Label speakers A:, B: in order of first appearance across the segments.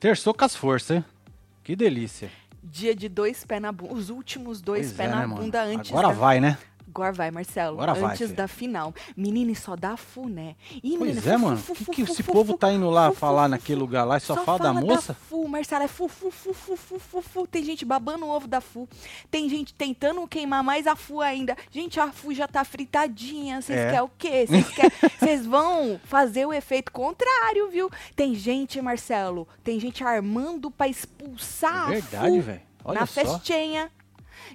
A: Terçou.
B: Com as forças, hein? Que delícia.
A: Dia de dois pés na bunda. Os últimos dois pés
B: é,
A: na
B: né,
A: bunda antes
B: Agora
A: da...
B: vai, né?
A: Agora vai, Marcelo.
B: Agora vai,
A: antes
B: filho.
A: da final. Menino, e só dá fu, né? Ih,
B: Pois
A: menina,
B: é,
A: fu,
B: mano.
A: fu,
B: Que
A: fu,
B: que esse povo tá indo lá falar naquele lugar lá e só fala da moça?
A: fu, Marcelo, é fu, fu, fu, fu, fu, fu, fu. Tem gente babando o ovo da fu. Tem gente tentando queimar mais a fu ainda. Gente, a fu já tá fritadinha. Vocês
B: É.
A: querem o quê? Vocês querem- Vocês vão fazer o efeito contrário, viu? Tem gente, Marcelo, tem gente armando pra expulsar
B: É
A: a
B: verdade,
A: fu
B: velho. Olha
A: na
B: só.
A: festinha.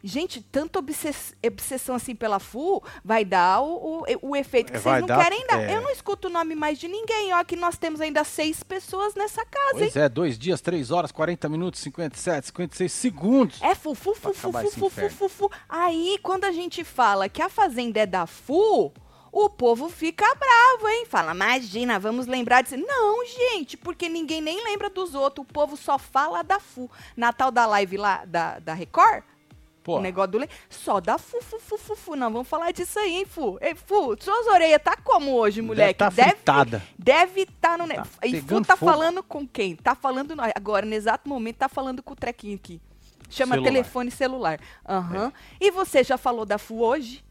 A: Gente, tanta obsess- obsessão assim pela FU vai dar o, o, o efeito que
B: É,
A: vocês não
B: dar-
A: querem dar.
B: é.
A: Eu não escuto o nome mais de ninguém. Ó, que nós temos ainda seis pessoas nessa casa, hein?
B: Pois é, dois dias, três horas, 40 minutos, 57, 56 segundos.
A: É fu, fu,
B: Pra
A: fu, fu,
B: acabar
A: fu,
B: esse
A: fu, fu,
B: inferno.
A: fu, fu. Aí, quando a gente fala que a fazenda é da FU, o povo fica bravo, hein? Fala, imagina, vamos lembrar disso. Não, gente, porque ninguém nem lembra dos outros. O povo só fala da FU. Natal da live lá da, da Record, O negócio do leite. Só dá fu, fu, fu, fu, fu. Não, vamos falar disso aí, hein, Fu? Ei, Fu, suas orelhas tá como hoje, moleque?
B: tá fritada.
A: Deve estar no... ne-
B: Tá
A: e Fu tá
B: fogo.
A: falando com quem? Tá falando... Agora, no exato momento, tá falando com o trequinho aqui. Chama
B: Celular.
A: telefone celular. Aham. E você já falou da Fu hoje?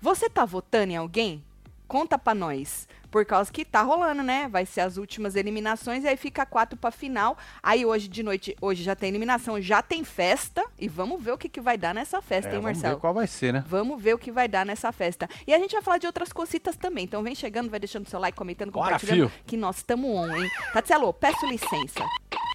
A: Você tá votando em alguém? Conta pra nós. Por causa que tá rolando, né? Vai ser as últimas eliminações e aí fica quatro pra final. Aí hoje de noite, hoje já tem eliminação, já tem festa. E vamos ver o que, que vai dar nessa festa,
B: é,
A: hein,
B: vamos
A: Marcelo?
B: ver qual vai ser, né?
A: Vamos ver o que vai dar nessa festa. E a gente vai falar de outras cositas também. Então vem chegando, vai deixando seu like, comentando,
B: Bora,
A: compartilhando.
B: fio.
A: Que nós estamos on, hein? Tatselo, peço licença.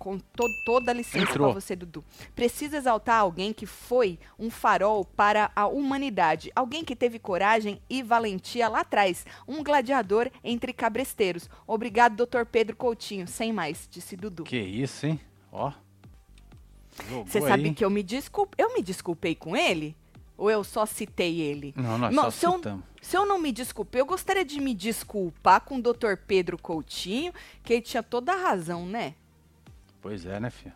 A: Com to toda a licença pra você, Dudu. Preciso exaltar alguém que foi um farol para a humanidade. Alguém que teve coragem e valentia lá atrás. Um gladiador entre cabresteiros. Obrigado, doutor Pedro Coutinho. Sem mais, disse Dudu.
B: Que isso, hein? Ó.
A: Você sabe
B: aí.
A: que eu me desculpe. Eu me desculpei com ele? Ou eu só citei ele?
B: Não, nós
A: Não,
B: só
A: se eu-
B: citamos.
A: Se eu não me desculpei, eu gostaria de me desculpar com o Dr. Pedro Coutinho, que ele tinha toda a razão, né?
B: Pois é, né, filho?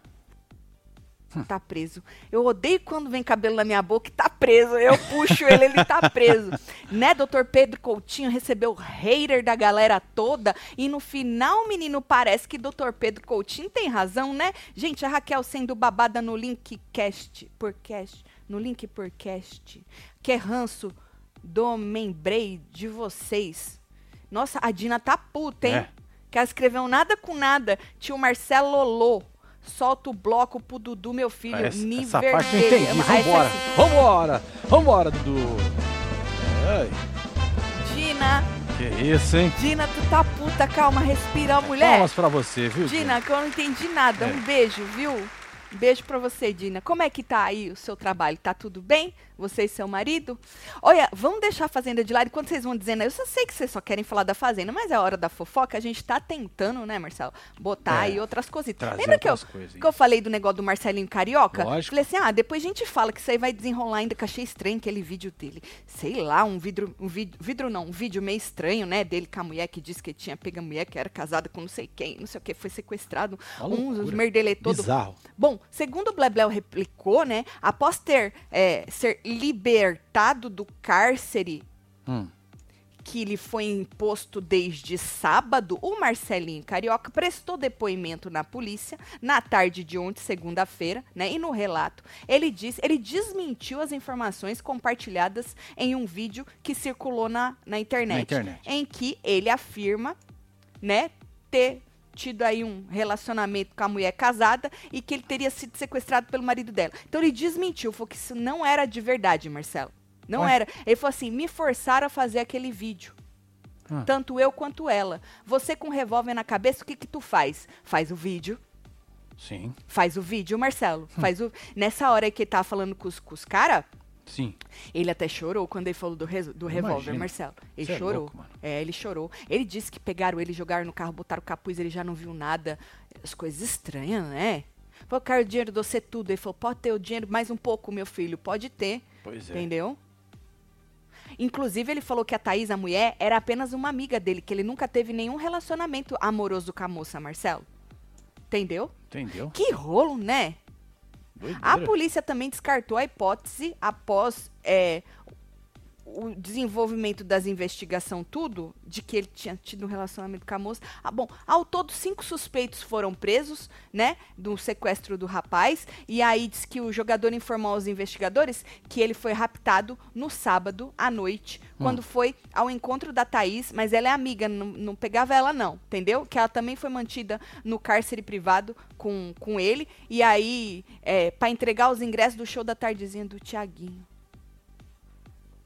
A: Tá preso. Eu odeio quando vem cabelo na minha boca e tá preso. Eu puxo ele, ele tá preso. Né, Dr. Pedro Coutinho recebeu hater da galera toda e no final, menino, parece que Dr. Pedro Coutinho tem razão, né? Gente, a Raquel sendo babada no link cast, por cast, no link por cast. Que ranço do membrei de vocês. Nossa, a Dina tá puta, hein?
B: É.
A: Que ela escreveu nada com nada. Tio Marcelo Lolô. Solta o bloco pro Dudu, meu filho.
B: Essa,
A: me
B: essa parte eu entendi.
A: Ah, essa
B: Vambora.
A: aqui.
B: Vambora. Vambora, Dudu. Ai,
A: Dina,
B: que isso, hein?
A: Dina, tu tá puta, calma, respira, mulher.
B: Palmas pra você, viu?
A: Dina, que eu não entendi nada.
B: É.
A: Um beijo, viu? Um beijo pra você, Dina. Como é que tá aí o seu trabalho? Tá tudo bem? Você e seu marido? Olha, vamos deixar a Fazenda de lado. Enquanto vocês vão dizendo, eu só sei que vocês só querem falar da Fazenda, mas é hora da fofoca. A gente tá tentando, né, Marcelo? Botar
B: É,
A: aí outras cositas.
B: trazer
A: Lembra que eu,
B: coisas
A: que eu falei do negócio do Marcelinho Carioca?
B: Lógico.
A: Falei assim, ah, depois a gente fala que isso aí vai desenrolar ainda, que eu achei estranho aquele vídeo dele. Sei lá, um vidro, um vidro, vidro não, um vídeo meio estranho, né, dele com a mulher que disse que tinha pego a mulher que era casada com não sei quem, não sei o que, foi sequestrado. Uns
B: loucura.
A: merdelê todo.
B: Bizarro.
A: Bom, segundo o Blebleu replicou, né, após ter é, ser libertado do cárcere
B: Hum.
A: que lhe foi imposto desde sábado, o Marcelinho Carioca prestou depoimento na polícia na tarde de ontem, segunda-feira, né? E no relato, ele diz, ele desmentiu as informações compartilhadas em um vídeo que circulou na, na internet,
B: Na internet.
A: em que ele afirma, né, ter tido aí um relacionamento com a mulher casada e que ele teria sido sequestrado pelo marido dela. Então ele desmentiu, falou que isso não era de verdade, Marcelo. Não
B: Ué?
A: era. Ele falou assim: me forçaram a fazer aquele vídeo.
B: Ah.
A: Tanto eu quanto ela. Você com um revólver na cabeça, o que que tu faz? Faz o vídeo.
B: Sim,
A: Faz o vídeo, Marcelo.
B: Hum.
A: Faz o... Nessa hora que ele tava falando com os, com os caras,
B: sim.
A: ele até chorou quando ele falou do, do revólver. Marcelo. Ele
B: Cê é
A: chorou.
B: louco, mano.
A: é, ele chorou. Ele disse que pegaram ele, jogaram no carro, botaram o capuz, ele já não viu nada. As coisas estranhas, né? Falou, quero o dinheiro de você tudo. Ele falou, pode ter o dinheiro mais um pouco, meu filho. Pode ter.
B: Pois é.
A: Entendeu? Inclusive, ele falou que a Thaís, a mulher, era apenas uma amiga dele, que ele nunca teve nenhum relacionamento amoroso com a moça, Marcelo. Entendeu?
B: Entendeu?
A: Que rolo, né? A
B: Doideira.
A: polícia também descartou a hipótese após é, o desenvolvimento das investigações, tudo, de que ele tinha tido um relacionamento com a moça. Ah, bom, ao todo, cinco suspeitos foram presos, né, do sequestro do rapaz. E aí diz que o jogador informou aos investigadores que ele foi raptado no sábado à noite, hum. quando foi ao encontro da Thaís, mas ela é amiga, não, não pegava ela não, entendeu? Que ela também foi mantida no cárcere privado com, com ele. E aí, é, para entregar os ingressos do show da tardezinha do Tiaguinho.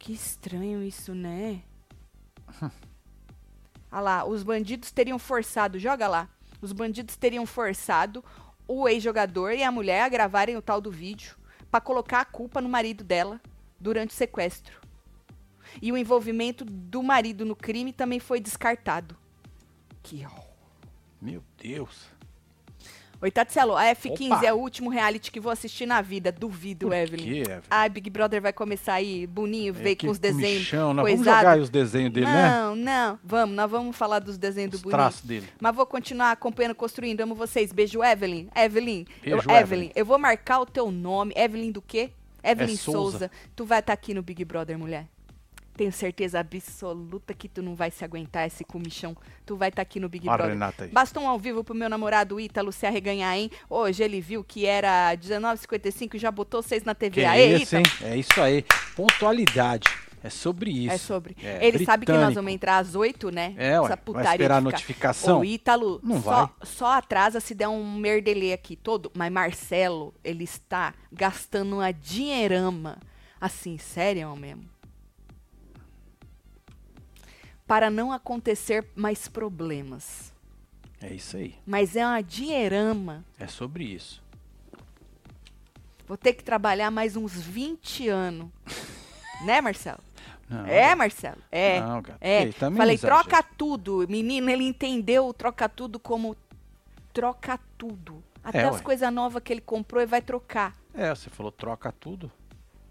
A: Que estranho isso, né? Olha lá, os bandidos teriam forçado, joga lá. Os bandidos teriam forçado o ex-jogador e a mulher a gravarem o tal do vídeo para colocar a culpa no marido dela durante o sequestro. E o envolvimento do marido no crime também foi descartado. Que
B: Meu Deus.
A: Oi, Tatselo, a F15 Opa. é o último reality que vou assistir na vida. Duvido, Por Evelyn. Quê, Evelyn? Ai, Big Brother vai começar aí, boninho, é, ver com os desenhos.
B: Nós vamos jogar os desenhos dele,
A: não,
B: né?
A: Não, não. Vamos, nós vamos falar dos desenhos do
B: os
A: boninho.
B: traços dele.
A: Mas vou continuar acompanhando, construindo. Amo vocês. Beijo, Evelyn. Evelyn. Beijo, eu, Evelyn. Evelyn. Eu vou marcar o teu nome. Evelyn do quê? Evelyn é Souza. Souza. Tu vai estar tá aqui no Big Brother, mulher. Tenho certeza absoluta que tu não vai se aguentar esse comichão. Tu vai estar tá aqui no Big Brother.
B: Renata aí.
A: Basta um ao vivo pro meu namorado Ítalo se arreganhar, hein? Hoje ele viu que era 19h55 e já botou vocês na TV.
B: Que
A: Aê,
B: isso, hein? É isso aí. Pontualidade. É sobre isso.
A: É sobre. É, ele britânico. sabe que nós vamos entrar às 8, né?
B: É, ué, Essa putaria vai esperar a notificação?
A: O Ítalo
B: não
A: só,
B: vai.
A: só atrasa se der um merdelê aqui todo. Mas Marcelo, ele está gastando uma dinheirama. Assim, sério mesmo para não acontecer mais problemas.
B: É isso aí.
A: Mas é uma dinheirama.
B: É sobre isso.
A: Vou ter que trabalhar mais uns 20 anos. né, Marcelo?
B: Não,
A: é, Marcelo? É.
B: Não, gato.
A: É.
B: Ei,
A: Falei, troca tudo. Menino, ele entendeu troca tudo como troca tudo. Até
B: é,
A: as coisas novas que ele comprou e vai trocar.
B: É, você falou troca tudo.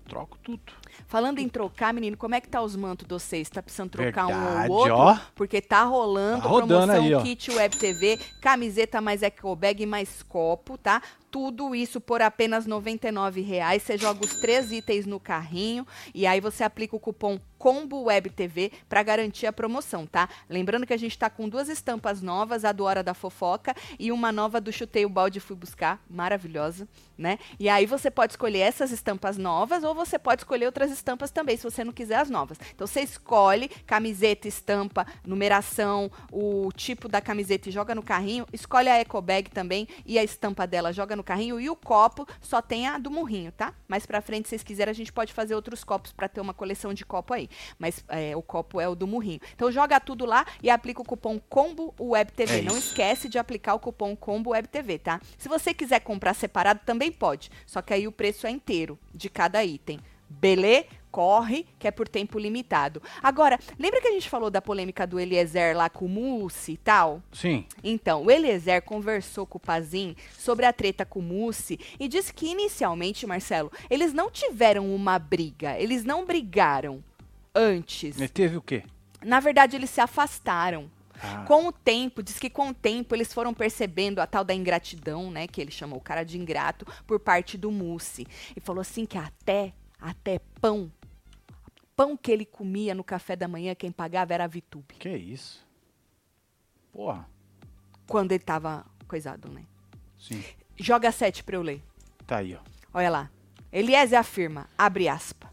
B: Troco tudo.
A: Falando em trocar, menino, como é que tá os mantos de vocês? Tá precisando trocar
B: Verdade,
A: um ou outro?
B: Ó.
A: Porque tá rolando
B: tá promoção aí,
A: kit Web TV, camiseta mais eco bag mais copo, tá? Tudo isso por apenas R$ 99,00. Você joga os três itens no carrinho e aí você aplica o cupom Combo Web TV para garantir a promoção, tá? Lembrando que a gente está com duas estampas novas, a do Hora da Fofoca e uma nova do Chutei o Balde Fui Buscar, maravilhosa, né? E aí você pode escolher essas estampas novas ou você pode escolher outras estampas também, se você não quiser as novas. Então você escolhe camiseta, estampa, numeração, o tipo da camiseta e joga no carrinho, escolhe a eco bag também e a estampa dela joga no no carrinho e o copo só tem a do murrinho, tá? Mais pra frente, se vocês quiserem, a gente pode fazer outros copos para ter uma coleção de copo aí. Mas é, o copo é o do murrinho. Então joga tudo lá e aplica o cupom Combo Web TV. É Não esquece de aplicar o cupom Combo Web TV, tá? Se você quiser comprar separado, também pode. Só que aí o preço é inteiro de cada item. Beleza? corre, que é por tempo limitado. Agora, lembra que a gente falou da polêmica do Eliezer lá com o Mussi e tal?
B: Sim.
A: Então, o Eliezer conversou com o Pazin sobre a treta com o Mussi e disse que inicialmente, Marcelo, eles não tiveram uma briga, eles não brigaram antes.
B: Mas teve o quê?
A: Na verdade, eles se afastaram.
B: Ah.
A: Com o tempo, diz que com o tempo eles foram percebendo a tal da ingratidão, né? Que ele chamou o cara de ingrato por parte do Mussi. E falou assim que até, até pão pão que ele comia no café da manhã, quem pagava era a Vitube.
B: Que isso? Porra.
A: Quando ele tava coisado, né?
B: Sim.
A: Joga sete pra eu ler.
B: Tá aí, ó.
A: Olha lá. Eliezer afirma, abre aspas.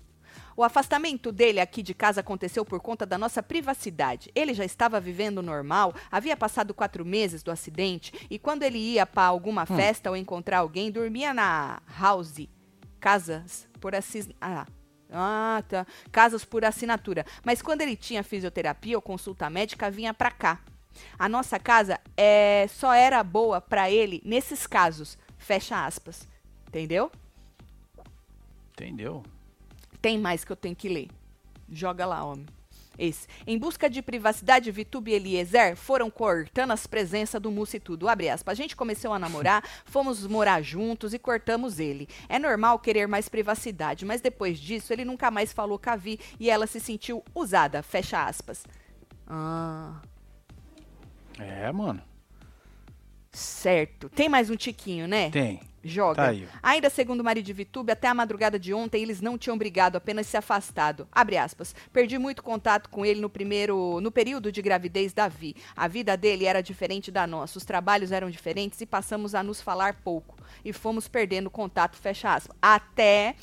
A: O afastamento dele aqui de casa aconteceu por conta da nossa privacidade. Ele já estava vivendo normal, havia passado quatro meses do acidente e quando ele ia para alguma hum. festa ou encontrar alguém, dormia na house, casas, por assim. Ah, ah, tá. Casas por assinatura. Mas quando ele tinha fisioterapia ou consulta médica, vinha para cá. A nossa casa é, só era boa para ele nesses casos. Fecha aspas. Entendeu?
B: Entendeu?
A: Tem mais que eu tenho que ler. Joga lá, homem. Esse. Em busca de privacidade, Vitube e Eliezer foram cortando as presenças do Mussi e tudo. Abre aspas. A gente começou a namorar, fomos morar juntos e cortamos ele. É normal querer mais privacidade, mas depois disso ele nunca mais falou com a Vi e ela se sentiu usada. Fecha aspas. Ah.
B: É, mano.
A: Certo. Tem mais um tiquinho, né?
B: Tem.
A: Joga.
B: Tá.
A: Ainda segundo Maria de Vitube, até a madrugada de ontem eles não tinham brigado, apenas se afastado. Abre aspas. Perdi muito contato com ele no primeiro, no período de gravidez da Vi. A vida dele era diferente da nossa, os trabalhos eram diferentes e passamos a nos falar pouco. E fomos perdendo contato, fecha aspas. Até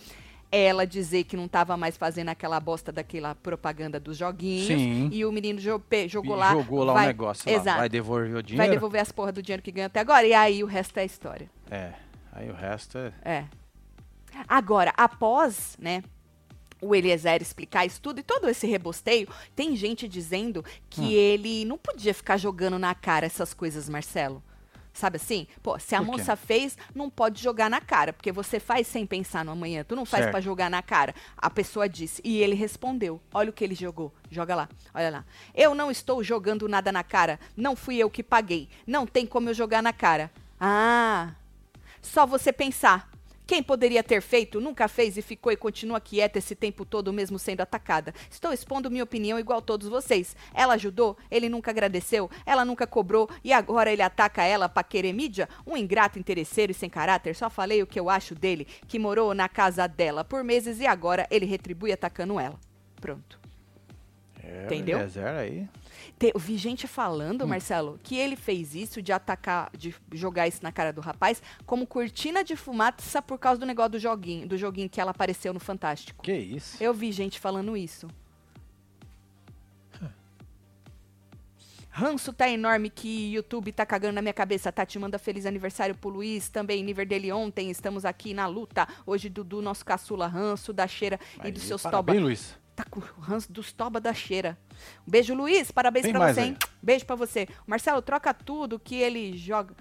A: ela dizer que não estava mais fazendo aquela bosta daquela propaganda dos joguinhos.
B: Sim.
A: E o menino jo- jogou
B: E
A: lá.
B: jogou lá
A: vai-
B: o negócio lá.
A: Exato.
B: Vai devolver o dinheiro?
A: Vai devolver as porras do dinheiro que ganhou até agora. E aí o resto é história.
B: É. Aí o resto é...
A: É. Agora, após, né, o Eliezer explicar isso tudo e todo esse rebosteio, tem gente dizendo que
B: Hum.
A: ele não podia ficar jogando na cara essas coisas, Marcelo. Sabe assim? Pô, se a moça fez, não pode jogar na cara, porque você faz sem pensar no amanhã. Tu não faz pra jogar na cara. A pessoa disse. E ele respondeu. Olha o que ele jogou. Joga lá. Olha lá. Eu não estou jogando nada na cara. Não fui eu que paguei. Não tem como eu jogar na cara. Ah. Só você pensar. Quem poderia ter feito, nunca fez e ficou e continua quieta esse tempo todo, mesmo sendo atacada. Estou expondo minha opinião igual todos vocês. Ela ajudou, ele nunca agradeceu, ela nunca cobrou e agora ele ataca ela pra querer mídia? Um ingrato interesseiro e sem caráter. Só falei o que eu acho dele, que morou na casa dela por meses e agora ele retribui atacando ela. Pronto.
B: é
A: Entendeu?
B: O Eliezer aí.
A: Te- eu vi gente falando,
B: Hum.
A: Marcelo, que ele fez isso de atacar, de jogar isso na cara do rapaz, como cortina de fumaça por causa do negócio do joguinho, do joguinho que ela apareceu no Fantástico.
B: Que isso?
A: Eu vi gente falando isso. Ranço tá enorme que YouTube tá cagando na minha cabeça. Tati manda feliz aniversário pro Luiz, também nível dele ontem. Estamos aqui na luta. Hoje, Dudu, nosso caçula, ranço da cheira e
B: Aí,
A: dos seus
B: parabéns,
A: toba.
B: Luiz.
A: Tá com o ranço dos toba da cheira. Um beijo, Luiz. Parabéns
B: Tem
A: pra você,
B: aí.
A: hein? Beijo pra você. Marcelo, troca tudo que ele joga.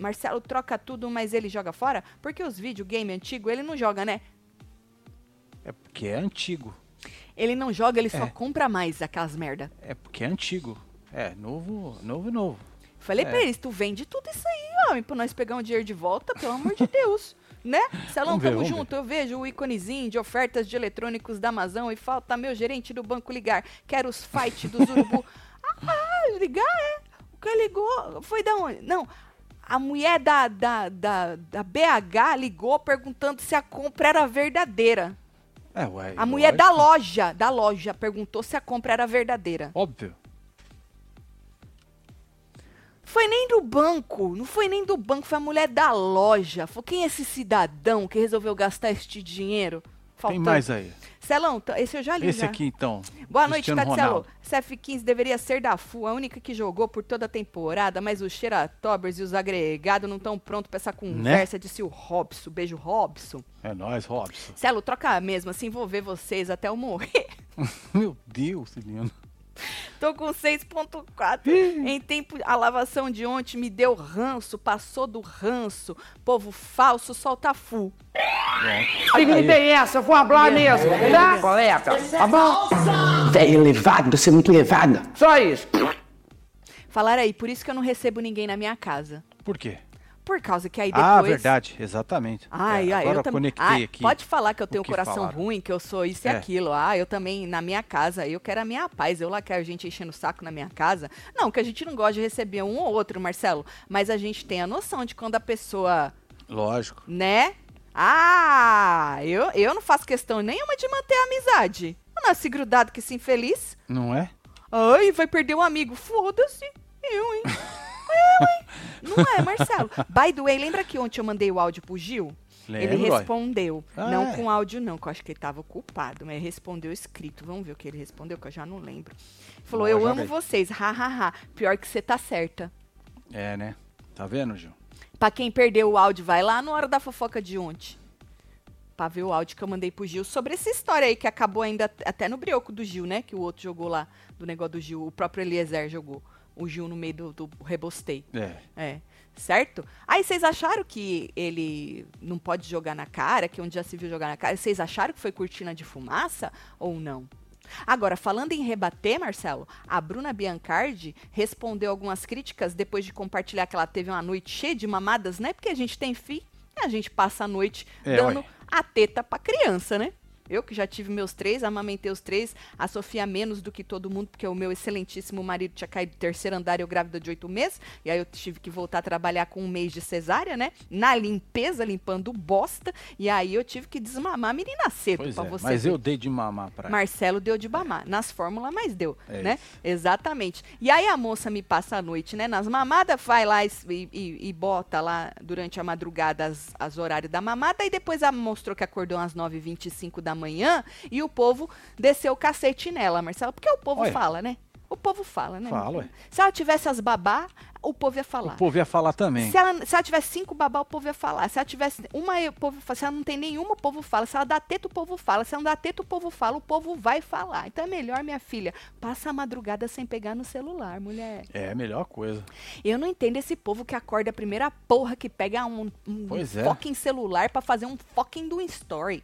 A: Marcelo troca tudo, mas ele joga fora? Porque os videogame antigo ele não joga, né?
B: É porque é antigo.
A: Ele não joga, ele só
B: É.
A: compra mais aquelas merda.
B: É porque é antigo. É, novo, novo novo.
A: Falei
B: É.
A: pra eles, tu vende tudo isso aí, homem, pra nós pegar um dinheiro de volta, pelo amor de Deus. Né?
B: Vamos ver,
A: tamo junto. Eu vejo o íconezinho de ofertas de eletrônicos da Amazon e falta meu gerente do banco ligar. Quero os fight dos urubu. ah, ligar é. O que ligou foi da onde? Não. A mulher da, da, da, da BH ligou perguntando se a compra era verdadeira.
B: É, ué.
A: A mulher da
B: lógico.
A: loja, da loja, perguntou se a compra era verdadeira.
B: Óbvio.
A: Foi nem do banco, não foi nem do banco, foi a mulher da loja. Falou, quem é esse cidadão que resolveu gastar este dinheiro?
B: Tem
A: Faltando.
B: mais aí.
A: Celão, t- esse eu já li
B: Esse
A: já.
B: aqui, então.
A: Boa noite,
B: Cristiano
A: Tatselo.
B: Ronaldo.
A: CF15 deveria ser da FU, a única que jogou por toda a temporada, mas os Xeratobers e os agregados não estão prontos pra essa conversa, disse o Robson. Beijo, Robson.
B: É nóis, Robson.
A: Celo, troca mesmo, assim vou ver vocês até eu morrer.
B: Meu Deus, menino.
A: Tô com 6.4. em tempo, a lavação de ontem me deu ranço, passou do ranço. Povo falso, solta fu.
C: Que não tem essa, vou falar mesmo, tá? Colega, tá bom?
D: Velho elevado, você é muito elevada.
C: Só isso.
A: Falaram aí, por isso que eu não recebo ninguém na minha casa.
B: Por quê?
A: Por causa que aí depois...
B: Ah, verdade, exatamente.
A: Ai,
B: É,
A: ai,
B: agora
A: eu
B: conectei
A: Ai,
B: aqui.
A: Pode falar que eu tenho um coração
B: falaram.
A: ruim, que eu sou isso e
B: É.
A: aquilo. Ah, eu também, na minha casa, eu quero a minha paz. Eu lá quero gente enchendo o saco na minha casa. Não, que a gente não gosta de receber um ou outro, Marcelo. Mas a gente tem a noção de quando a pessoa,
B: Lógico.
A: né? Ah, eu, eu não faço questão nenhuma de manter a amizade. Eu nasci grudado que esse infeliz.
B: Não é?
A: Ai, vai perder um amigo. Foda-se. Eu, hein? Não é, Marcelo. By the way, lembra que ontem eu mandei o áudio pro Gil? ele
B: Lembro, ó.
A: respondeu.
B: Ah,
A: não
B: é?
A: com áudio, não, que eu acho que ele tava ocupado, mas ele respondeu escrito. Vamos ver o que ele respondeu, que eu já não lembro. Falou,
B: Boa,
A: eu amo vocês, ha, ha, ha. Pior que você tá certa.
B: É, né? Tá vendo, Gil?
A: Pra quem perdeu o áudio, vai lá na hora da fofoca de ontem. Pra ver o áudio que eu mandei pro Gil sobre essa história aí que acabou ainda at- até no brioco do Gil, né? Que o outro jogou lá, do negócio do Gil. O próprio Eliezer jogou. O Gil no meio do, do rebostei.
B: É.
A: É. Certo? Aí vocês acharam que ele não pode jogar na cara, que onde já se viu jogar na cara, vocês acharam que foi cortina de fumaça ou não? Agora, falando em rebater, Marcelo, a Bruna Biancardi respondeu algumas críticas depois de compartilhar que ela teve uma noite cheia de mamadas, né? Porque a gente tem fi, e a gente passa a noite
B: É,
A: dando
B: ué.
A: a teta pra criança, né? Eu que já tive meus três, amamentei os três, a Sofia menos do que todo mundo, porque o meu excelentíssimo marido tinha caído do terceiro andar, eu grávida de oito meses, e aí eu tive que voltar a trabalhar com um mês de cesárea, né? Na limpeza, limpando bosta, e aí eu tive que desmamar a menina cedo
B: Pois
A: pra
B: é,
A: você
B: mas
A: ver.
B: eu dei de mamar pra ela.
A: Marcelo deu de mamar. Nas fórmulas, mas deu,
B: É
A: né? Exatamente. E aí a moça me passa a noite, né? Nas mamadas, vai lá e, e- e bota lá durante a madrugada as, as horários da mamada. E depois ela mostrou que acordou às 9h25 da manhã e o povo desceu o cacete nela, Marcelo. Porque o povo
B: Olha.
A: fala, né? O povo fala, né?
B: Fala, ué.
A: Se ela tivesse as babá, o povo ia falar.
B: O povo ia falar também.
A: Se ela, se ela tivesse cinco babá, o povo ia falar. Se ela tivesse uma, o povo fala. Se ela não tem nenhuma, o povo fala. Se ela dá teta, o povo fala. Se ela não dá teta, o povo fala. O povo vai falar. Então é melhor, minha filha, passa a madrugada sem pegar no celular, mulher.
B: É a melhor coisa.
A: Eu não entendo esse povo que acorda a primeira porra que pega um, um
B: é.
A: fucking celular pra fazer um fucking do story.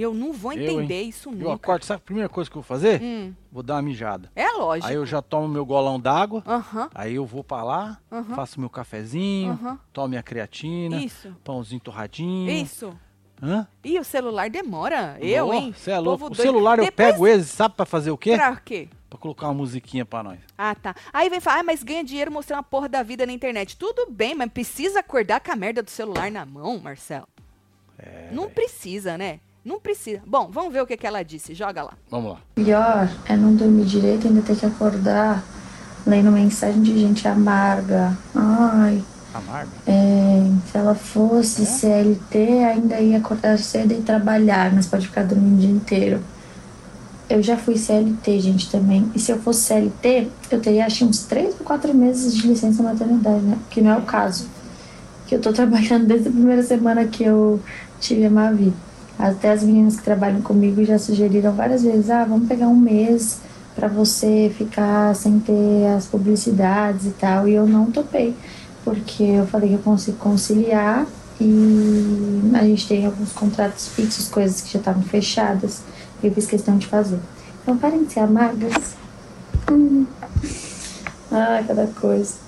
A: Eu não vou
B: Eu,
A: entender
B: hein?
A: isso
B: Eu
A: nunca.
B: acordo, sabe a primeira coisa que eu vou fazer?
A: Hum,
B: Vou dar uma mijada.
A: é lógico.
B: Aí eu já tomo meu golão d'água,
A: Aham,
B: aí eu vou pra lá, faço meu cafezinho, tomo minha creatina,
A: Isso.
B: pãozinho torradinho.
A: isso.
B: Hã?
A: E o celular demora. Eu, hein?
B: Cê é louco. O
A: doido.
B: celular eu
A: Depois-
B: pego ele, sabe pra fazer o quê?
A: Pra quê?
B: Pra colocar uma musiquinha pra nós.
A: Ah, tá. Aí vem falar, ah, mas ganha dinheiro mostrando a porra da vida na internet. Tudo bem, mas precisa acordar com a merda do celular na mão, Marcelo?
B: É,
A: Não precisa, né? Não precisa. Bom, vamos ver o que, que ela disse. Joga lá.
B: Vamos lá.
E: Pior é não dormir direito e ainda ter que acordar lendo mensagem de gente amarga. Ai,
B: Amarga.
E: é, se ela fosse CLT, ainda ia acordar cedo e trabalhar, mas pode ficar dormindo o dia inteiro. Eu já fui CLT, gente, também. E se eu fosse CLT, eu teria acho uns 3 ou 4 meses de licença maternidade, né? Que não é o caso. Que eu tô trabalhando desde a primeira semana que eu tive a Mavi. Até as meninas que trabalham comigo já sugeriram várias vezes: ah, vamos pegar um mês pra você ficar sem ter as publicidades e tal. E eu não topei, porque eu falei que eu consigo conciliar e a gente tem alguns contratos fixos, coisas que já estavam fechadas. E eu fiz questão de fazer. Então parem de ser amargas. Hum. Ah, cada coisa.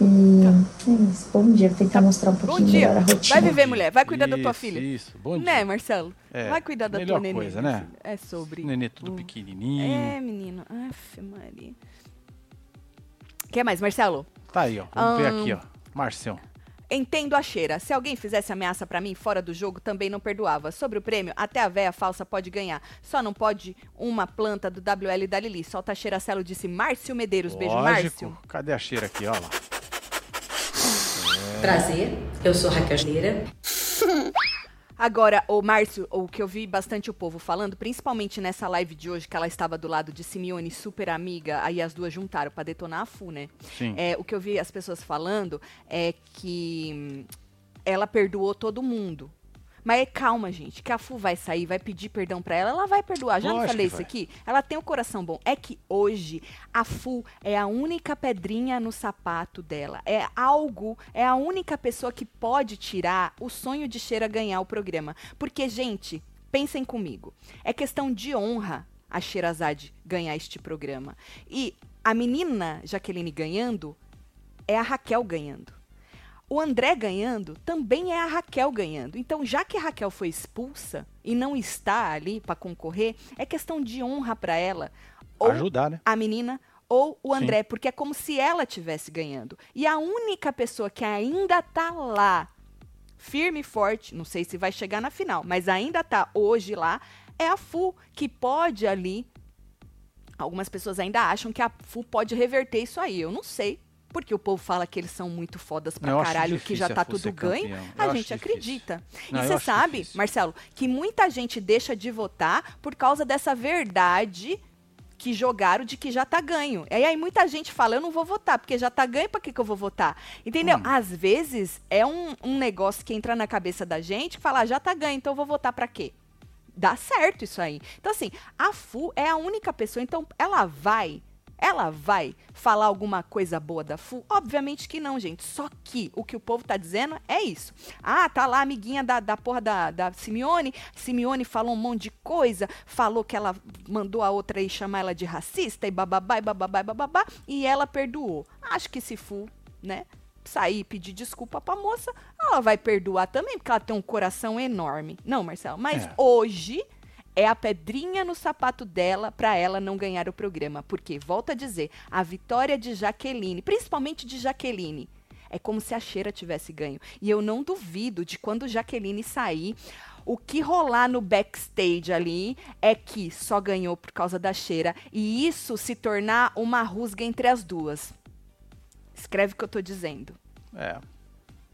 E: E é isso. Bom dia, vou tentar mostrar um
A: Bom
E: pouquinho
A: dia.
E: melhor a rotina.
A: Vai viver, mulher. Vai cuidar da tua
B: Isso,
A: filha.
B: Isso, bom dia.
A: Né, Marcelo?
B: É,
A: Vai cuidar da tua neném.
B: coisa, né?
A: filha. É sobre.
B: Nenê tudo
A: Hum.
B: pequenininho.
A: É, menino. Aff, Maria. Quer mais, Marcelo?
B: Tá aí, ó. Vamos ver
A: Ahn.
B: aqui, ó. Marcião.
A: Entendo a cheira. Se alguém fizesse ameaça pra mim fora do jogo, também não perdoava. Sobre o prêmio, até a véia falsa pode ganhar. Só não pode uma planta do WL da Lili. Solta a cheiracelo, disse Márcio Medeiros. Beijo,
B: Lógico.
A: Márcio.
B: Cadê a cheira aqui, ó lá?
F: Prazer, eu sou Raquel.
A: Agora, o Márcio, o que eu vi bastante o povo falando, principalmente nessa live de hoje, que ela estava do lado de Simeone, super amiga, aí as duas juntaram pra detonar a FU, né?
B: Sim.
A: É, o que eu vi as pessoas falando é que ela perdoou todo mundo. Mas é calma, gente, que a Fu vai sair, vai pedir perdão pra ela, ela vai perdoar. Já não falei isso aqui? Ela tem o coração bom. É que hoje a Fu é a única pedrinha no sapato dela. É algo, é a única pessoa que pode tirar o sonho de Cheira ganhar o programa. Porque, gente, pensem comigo. É questão de honra a Sherazade ganhar este programa. E a menina Jaqueline ganhando é a Raquel ganhando. O André ganhando também é a Raquel ganhando. Então, já que a Raquel foi expulsa e não está ali para concorrer, é questão de honra para ela. Ou
B: Ajudar, né?
A: a menina ou o
B: Sim.
A: André, porque é como se ela tivesse ganhando. E a única pessoa que ainda tá lá, firme e forte, não sei se vai chegar na final, mas ainda tá hoje lá, é a Fu, que pode ali. Algumas pessoas ainda acham que a Fu pode reverter isso aí. Eu não sei. Porque o povo fala que eles são muito fodas pra
B: Eu
A: caralho, que já tá tudo ganho.
B: campeão. Eu
A: A
B: acho
A: gente acredita.
B: Não,
A: e
B: eu
A: você sabe,
B: difícil.
A: Marcelo, que muita gente deixa de votar por causa dessa verdade que jogaram de que já tá ganho. E aí muita gente fala, eu não vou votar, porque já tá ganho, pra que, que eu vou votar? Entendeu?
B: Hum.
A: Às vezes é um, um negócio que entra na cabeça da gente que fala, ah, já tá ganho, então eu vou votar pra quê? Dá certo isso aí. Então, assim, a Fu é a única pessoa, então ela vai. Ela vai falar alguma coisa boa da Fu? Obviamente que não, gente. Só que o que o povo tá dizendo é isso. Ah, tá lá a amiguinha da, da porra da, da Simeone. Simeone falou um monte de coisa. Falou que ela mandou a outra aí chamar ela de racista e bababá e bababá e bababá. E ela perdoou. Acho que se Fu, né? sair e pedir desculpa pra moça, ela vai perdoar também, porque ela tem um coração enorme. Não, Marcelo, mas
B: É.
A: hoje é a pedrinha no sapato dela pra ela não ganhar o programa. Porque, volto a dizer, a vitória de Jaqueline, principalmente de Jaqueline, é como se a Cheira tivesse ganho. E eu não duvido de quando Jaqueline sair, o que rolar no backstage ali é que só ganhou por causa da Cheira e isso se tornar uma rusga entre as duas. Escreve o que eu tô dizendo.
B: É,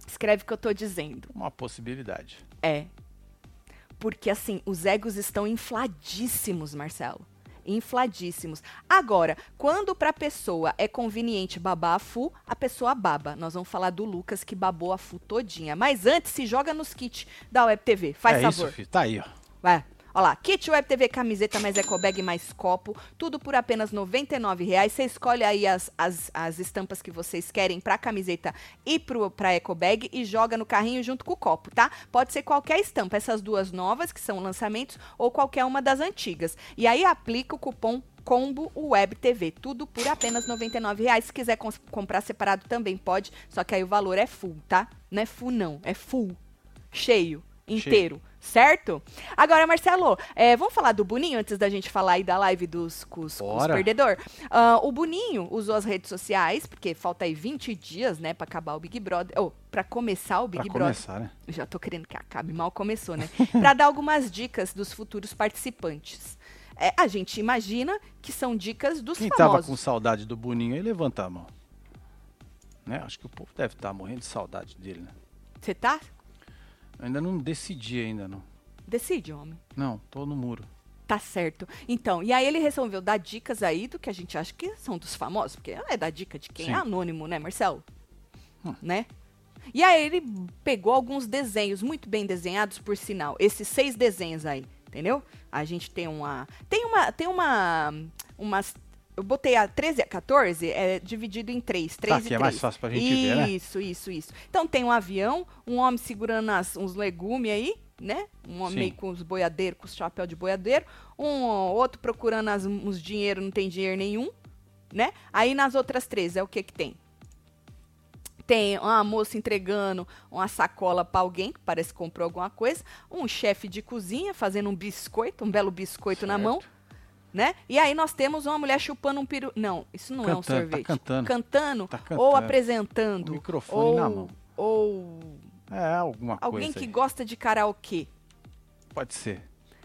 A: Escreve o que eu tô dizendo.
B: uma possibilidade.
A: É. Porque assim, os egos estão infladíssimos, Marcelo. Infladíssimos. Agora, quando pra pessoa é conveniente babar a Fu, a pessoa baba. Nós vamos falar do Lucas que babou a Fu todinha. Mas antes, se joga nos kits da Web TV. Faz
B: é
A: favor.
B: isso, filho. Tá aí, ó.
A: Vai. Olha lá, kit Web TV, camiseta mais ecobag mais copo, tudo por apenas 99 reais. Você escolhe aí as, as, as estampas que vocês querem pra camiseta e pro, pra ecobag e joga no carrinho junto com o copo, tá? Pode ser qualquer estampa, essas duas novas, que são lançamentos, ou qualquer uma das antigas. E aí aplica o cupom Combo Web TV, tudo por apenas 99 reais. Se quiser comprar separado também pode, só que aí o valor é full, tá? Não é full não, é full, cheio, inteiro. Certo? Agora, Marcelo, é, vamos falar do Boninho antes da gente falar aí da live dos os
B: Bora.
A: perdedor? Ah, o Boninho usou as redes sociais, porque falta aí 20 dias, né, pra acabar o Big Brother. Ou, pra começar o Big
B: Pra
A: Brother.
B: começar, né?
A: Já tô querendo que acabe, mal começou, né? pra dar algumas dicas dos futuros participantes. É, a gente imagina que são dicas dos
B: Quem tava
A: famosos.
B: com saudade do Boninho aí, levanta a mão. Né? Acho que o povo deve estar morrendo de saudade dele, né?
A: Você tá?
B: Ainda não decidi ainda, não.
A: Decide, homem.
B: Não, tô no muro.
A: Tá certo. Então, e aí ele resolveu dar dicas aí do que a gente acha que são dos famosos, porque é dar dica de quem
B: Sim.
A: é anônimo, né, Marcelo?
B: Hum.
A: Né? E aí ele pegou alguns desenhos muito bem desenhados, por sinal. Esses seis desenhos aí, entendeu? A gente tem uma. Tem uma. Tem uma. Umas. Eu botei a 13 e a 14, é dividido em três. três
B: Tá,
A: e
B: que é
A: três.
B: mais fácil pra gente ver, né?
A: Isso, isso, isso. Então tem um avião, um homem segurando as- uns legumes aí, né? Um homem meio com os boiadeiros, com os chapéu de boiadeiro. Um outro procurando as- uns dinheiro, não tem dinheiro nenhum, né? Aí nas outras três é o que que tem? Tem uma moça entregando uma sacola pra alguém, que parece que comprou alguma coisa. Um chefe de cozinha fazendo um biscoito, um belo biscoito na
B: Certo.
A: mão, né? E aí nós temos uma mulher chupando um peru... Não, isso não é um
B: Cantando, tá
A: sorvete.
B: cantando.
A: Cantando,
B: Tá
A: ou
B: cantando.
A: apresentando.
B: O microfone
A: ou,
B: na mão.
A: Ou
B: É, alguma
A: alguém
B: coisa
A: que
B: aí.
A: gosta de karaokê.
B: Pode ser.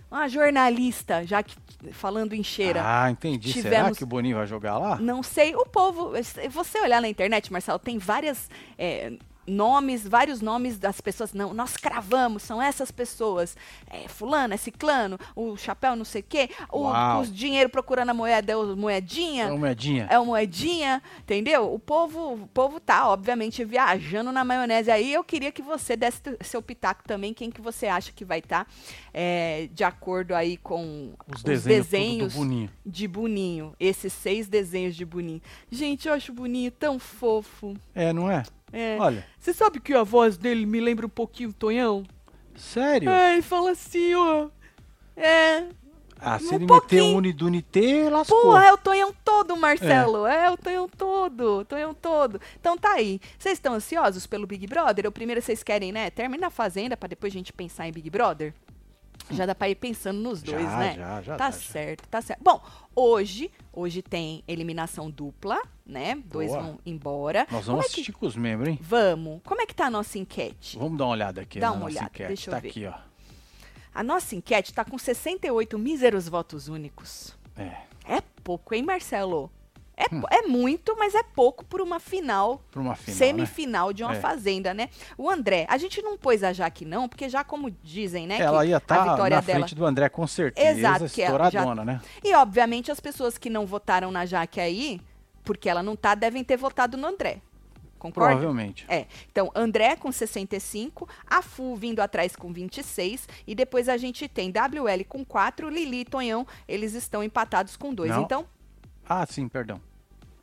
A: Uma jornalista, já que falando em cheira.
B: Ah, entendi. Será
A: Tivemos-
B: que o Boninho vai jogar lá?
A: Não sei, o povo. Se você olhar na internet, Marcelo, tem várias. é, nomes, vários nomes das pessoas. Não, nós cravamos, são essas pessoas. É, fulano, é ciclano, o chapéu não sei o quê, o,
B: Uau.
A: os dinheiro procurando a moeda, é o moedinha.
B: É uma moedinha.
A: É o moedinha, entendeu? O povo, o povo tá, obviamente, viajando na maionese aí. Eu queria que você desse seu pitaco também, quem que você acha que vai estar de acordo aí com
B: Os
A: os
B: desenhos, do Boninho.
A: de Boninho. Esses seis desenhos de Boninho. Gente, eu acho o Boninho tão fofo.
B: É, não é?
A: É.
B: Olha,
A: Você sabe que a voz dele me lembra um pouquinho o Tonhão?
B: sério?
A: É, ele fala assim, ó. É,
B: ah, se
A: um
B: ele meter um Unidunité, lascou.
A: Porra, é o Tonhão todo, Marcelo. É, o Tonhão todo, o Tonhão todo. Então tá aí. Vocês estão ansiosos pelo Big Brother? Ou primeiro vocês querem, né? Termina a Fazenda pra depois a gente pensar em Big Brother? Já dá pra ir pensando nos
B: Já,
A: dois, né?
B: já, já
A: Tá
B: dá, já.
A: certo, tá certo. Bom, hoje, hoje tem eliminação dupla, né? Dois
B: Boa.
A: vão embora.
B: Nós vamos
A: é que-
B: assistir com os membros, hein?
A: Vamos. Como é que tá a nossa enquete?
B: Vamos dar uma olhada aqui
A: Dá
B: na
A: uma
B: nossa
A: olhada,
B: enquete.
A: deixa eu
B: tá
A: ver.
B: aqui, ó.
A: A nossa enquete tá com 68 míseros votos únicos.
B: É,
A: É pouco, hein, Marcelo? É, po- é muito, mas é pouco por uma final,
B: pra uma Hum. final, né?
A: semifinal de uma
B: É.
A: fazenda, né? O André, a gente não pôs a Jaque não, porque já como dizem, né,
B: Ela ia
A: a
B: estar
A: vitória
B: na
A: dela...
B: frente do André, com certeza,
A: Exato, que ela já-
B: né?
A: E obviamente as pessoas que não votaram na Jaque aí, porque ela não tá, devem ter votado no André. Concorda?
B: Provavelmente.
A: É. Então, André com 65, a Fu vindo atrás com 26, e depois a gente tem WL com 4, Lili e Tonhão, eles estão empatados com 2.
B: Não.
A: Então,
B: Ah, sim, perdão.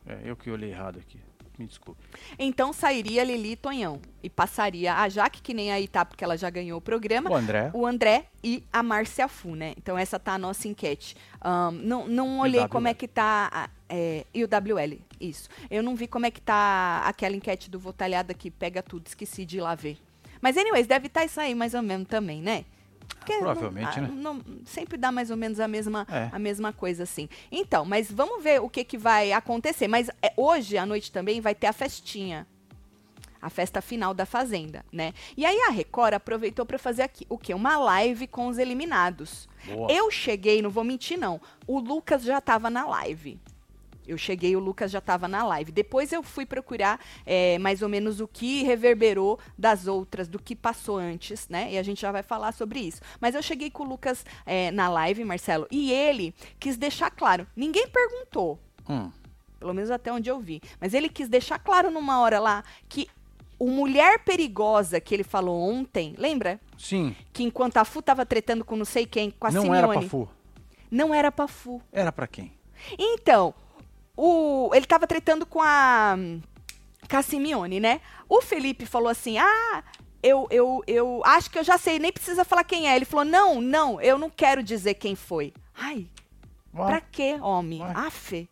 B: É, eu que olhei errado aqui. Me desculpe.
A: Então sairia Lili e Tonhão. E passaria a Jaque, que nem aí tá, porque ela já ganhou o programa.
B: O André.
A: O André e a Márcia Fu, né? Então essa tá a nossa enquete. Ahn, não, não olhei como é que tá. a- é, e o WL, isso. Eu não vi como é que tá aquela enquete do Votalhada que pega tudo, esqueci de ir lá ver. Mas, anyways, deve estar isso aí mais ou menos também, né? Porque
B: Provavelmente,
A: não-
B: né?
A: não- sempre dá mais ou menos a mesma,
B: É.
A: a mesma coisa, assim. Então, mas vamos ver o que, que vai acontecer. Mas é, hoje à noite também vai ter a festinha. A festa final da Fazenda, né? E aí a Record aproveitou para fazer aqui o quê? Uma live com os eliminados.
B: Boa.
A: Eu cheguei, não vou mentir não. O Lucas já estava na live. Eu cheguei, o Lucas já estava na live. Depois eu fui procurar é, mais ou menos o que reverberou das outras, do que passou antes, né? E a gente já vai falar sobre isso. Mas eu cheguei com o Lucas é, na live, Marcelo, e ele quis deixar claro. Ninguém perguntou,
B: Hum.
A: pelo menos até onde eu vi. Mas ele quis deixar claro numa hora lá que o mulher perigosa que ele falou ontem, lembra?
B: Sim.
A: Que enquanto a Fu tava tretando com não sei quem, com a
B: não
A: Simeone,
B: era pra Fu.
A: não era pra Fu.
B: Era pra quem?
A: Então, o, ele tava tretando com a, Simeone, né? O Felipe falou assim: ah. Eu, eu, eu acho que eu já sei, nem precisa falar quem é. Ele falou: não, não, eu não quero dizer quem foi. Ai,
B: Ué,
A: Pra quê, homem?
B: Ué.
A: Afe.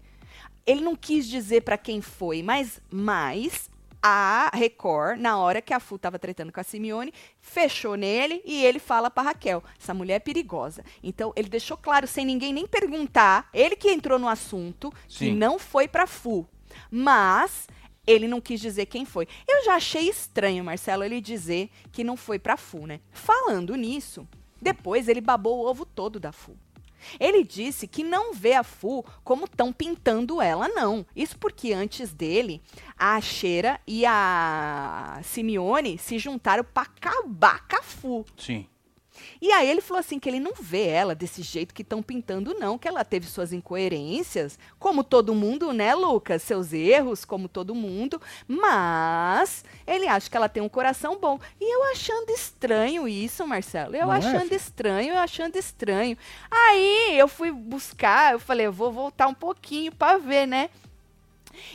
A: Ele não quis dizer pra quem foi, mas, mas a Record, na hora que a Fu tava tretando com a Simeone, fechou nele e ele fala pra Raquel: essa mulher é perigosa. Então, ele deixou claro, sem ninguém nem perguntar, ele que entrou no assunto, que
B: Sim.
A: não foi pra Fu. Mas. Ele não quis dizer quem foi. Eu já achei estranho, Marcelo, ele dizer que não foi pra Fu, né? Falando nisso, depois ele babou o ovo todo da Fu. Ele disse que não vê a Fu como estão pintando ela, não. Isso porque antes dele, a Cheira e a Simeone se juntaram pra acabar com a Fu.
B: Sim.
A: E aí ele falou assim que ele não vê ela desse jeito que estão pintando, não, que ela teve suas incoerências, como todo mundo, né, Lucas? Seus erros, como todo mundo, mas ele acha que ela tem um coração bom. E eu achando estranho isso, Marcelo. Eu
B: Não é,
A: achando
B: filho?
A: estranho, eu achando estranho. Aí eu fui buscar, eu falei, eu vou voltar um pouquinho pra ver, né?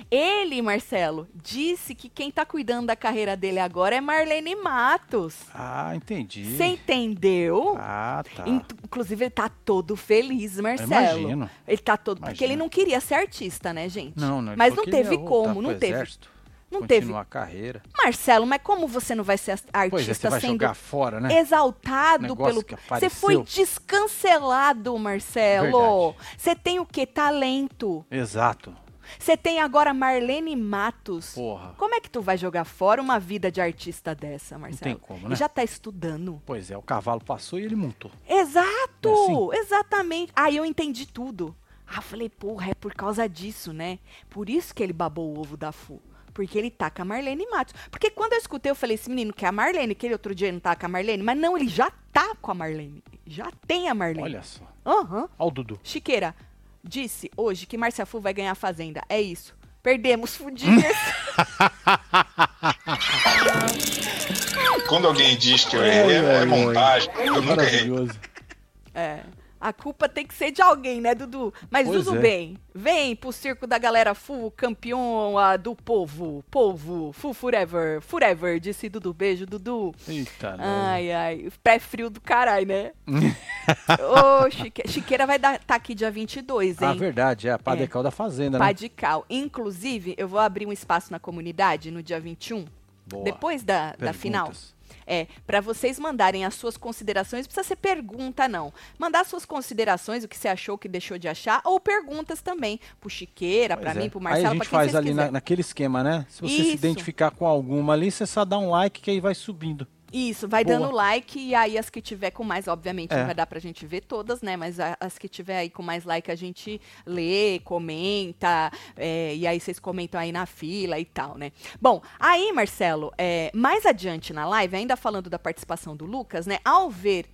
A: Ele, Marcelo, disse que quem tá cuidando da carreira dele agora é Marlene Matos.
B: Ah, entendi.
A: Você entendeu?
B: Ah, tá.
A: Inclusive, ele tá todo feliz, Marcelo.
B: imagino.
A: Ele tá todo. Porque ele não queria ser artista, né, gente?
B: Não, não.
A: Mas não
B: que
A: teve como, não teve.
B: exército,
A: Não teve.
B: A carreira.
A: Marcelo, mas como você não vai ser as-
B: Pois é, você
A: artista
B: vai
A: sendo
B: jogar fora, né?
A: exaltado pelo.
B: que
A: Você foi descancelado, Marcelo.
B: Verdade.
A: Você tem o quê? Talento.
B: Exato.
A: Você tem agora Marlene Matos.
B: Porra.
A: Como é que tu vai jogar fora uma vida de artista dessa, Marcelo?
B: tem como,
A: E
B: né?
A: já tá estudando.
B: Pois é, o cavalo passou e ele montou.
A: Exato!
B: É assim?
A: Exatamente. Aí eu entendi tudo. Ah, falei, porra, é por causa disso, né? Por isso que ele babou o ovo da Fu. Porque ele tá com a Marlene Matos. Porque quando eu escutei, eu falei, esse menino quer a Marlene, que ele outro dia não tá com a Marlene. Mas não, ele já tá com a Marlene. Já tem a Marlene.
B: Olha só.
A: Aham.
B: Olha o Dudu.
A: Chiqueira, disse hoje que Márcia Fu vai ganhar a Fazenda. É isso. Perdemos, fudinhas.
G: Quando alguém diz que eu errei, é montagem. Eu nunca errei.
B: Maravilhoso.
A: É. A culpa tem que ser de alguém, né, Dudu? Mas,
B: Pois
A: Dudu,
B: é.
A: bem, vem pro circo da galera Fu, campeão ah, do povo. Povo, Fu forever, forever, disse Dudu. Beijo, Dudu.
B: Eita, né?
A: Ai, ai, pé frio do caralho, né? Ô, Chique... Chiqueira vai estar tá aqui dia 22, hein?
B: Ah, verdade, é a Padecal da Fazenda, né?
A: Padical. Inclusive, eu vou abrir um espaço na comunidade no dia 21,
B: Boa.
A: depois da, da final. É, para vocês mandarem as suas considerações, não precisa ser pergunta, não. Mandar suas considerações, o que você achou, o que deixou de achar, ou perguntas também, pro Chiqueira,
B: Pois é.
A: mim, pro
B: Aí
A: Marcelo,
B: a
A: pra
B: gente faz ali na- naquele esquema, né? Se você se
A: Isso.
B: identificar com alguma ali, você só dá um like que aí vai subindo.
A: Isso, vai
B: Boa.
A: dando like e aí as que tiver com mais, obviamente,
B: É.
A: não vai dar pra gente ver todas, né? Mas a- as que tiver aí com mais like a gente lê, comenta, é, e aí vocês comentam aí na fila e tal, né? Bom, aí, Marcelo, é, mais adiante na live, ainda falando da participação do Lucas, né? Ao ver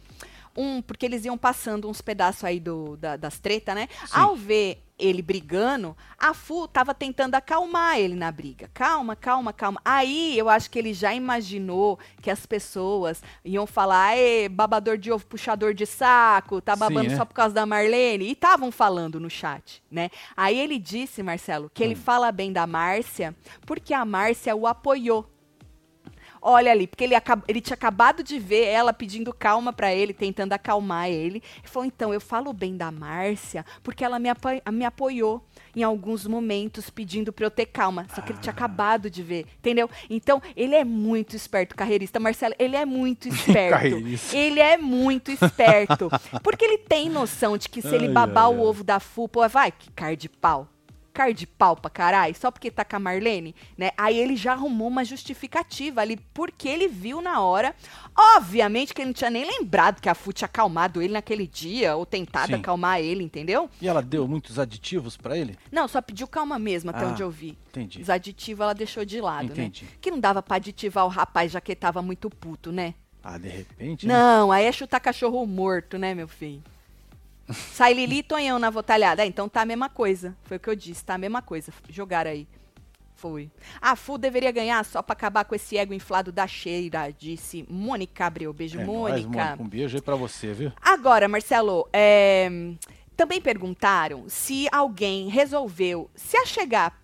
A: um, porque eles iam passando uns pedaços aí do, da- das tretas, né? Ao ver ele brigando, a Fu tava tentando acalmar ele na briga. Calma, calma, calma. Aí eu acho que ele já imaginou que as pessoas iam falar, Ê, babador de ovo, puxador de saco, tá
B: Sim,
A: babando
B: né?
A: só por causa da Marlene. E estavam falando no chat, né? Aí ele disse, Marcelo, que ele fala bem da Márcia porque a Márcia o apoiou. Olha ali, porque ele, ele tinha acabado de ver ela pedindo calma pra ele, tentando acalmar ele. Ele falou: então, eu falo bem da Márcia porque ela me, apo- me apoiou em alguns momentos pedindo pra eu ter calma. Só que ele tinha acabado de ver, entendeu? Então, ele é muito esperto, carreirista. Marcelo, ele é muito esperto.
B: Carreirista.
A: ele é muito esperto. Porque ele tem noção de que se ele babar
B: ai,
A: o
B: ai.
A: ovo da Fu, pô, vai, que cara de pau cara de pau pra caralho, só porque tá com a Marlene, né? Aí ele já arrumou uma justificativa ali, porque ele viu na hora. Obviamente que ele não tinha nem lembrado que a Fu tinha acalmado ele naquele dia, ou tentado
B: Sim.
A: acalmar ele, entendeu?
B: E ela deu muitos aditivos pra ele?
A: Não, só pediu calma mesmo, até
B: Ah,
A: onde eu vi.
B: entendi.
A: Os aditivos ela deixou de lado,
B: Entendi.
A: né? Que não dava pra aditivar o rapaz, já que ele tava muito puto, né?
B: Ah, de repente. né?
A: Não, aí é chutar cachorro morto, né, meu filho? Sai Lili e Tonhão na votalhada. É, então tá a mesma coisa. Foi o que eu disse, tá a mesma coisa. Jogaram aí. Foi. A Fu deveria ganhar só pra acabar com esse ego inflado da cheira, disse Mônica Abreu. Beijo,
B: É.
A: Mônica.
B: Um beijo aí pra você, viu?
A: Agora, Marcelo, é, também perguntaram se alguém resolveu se achegar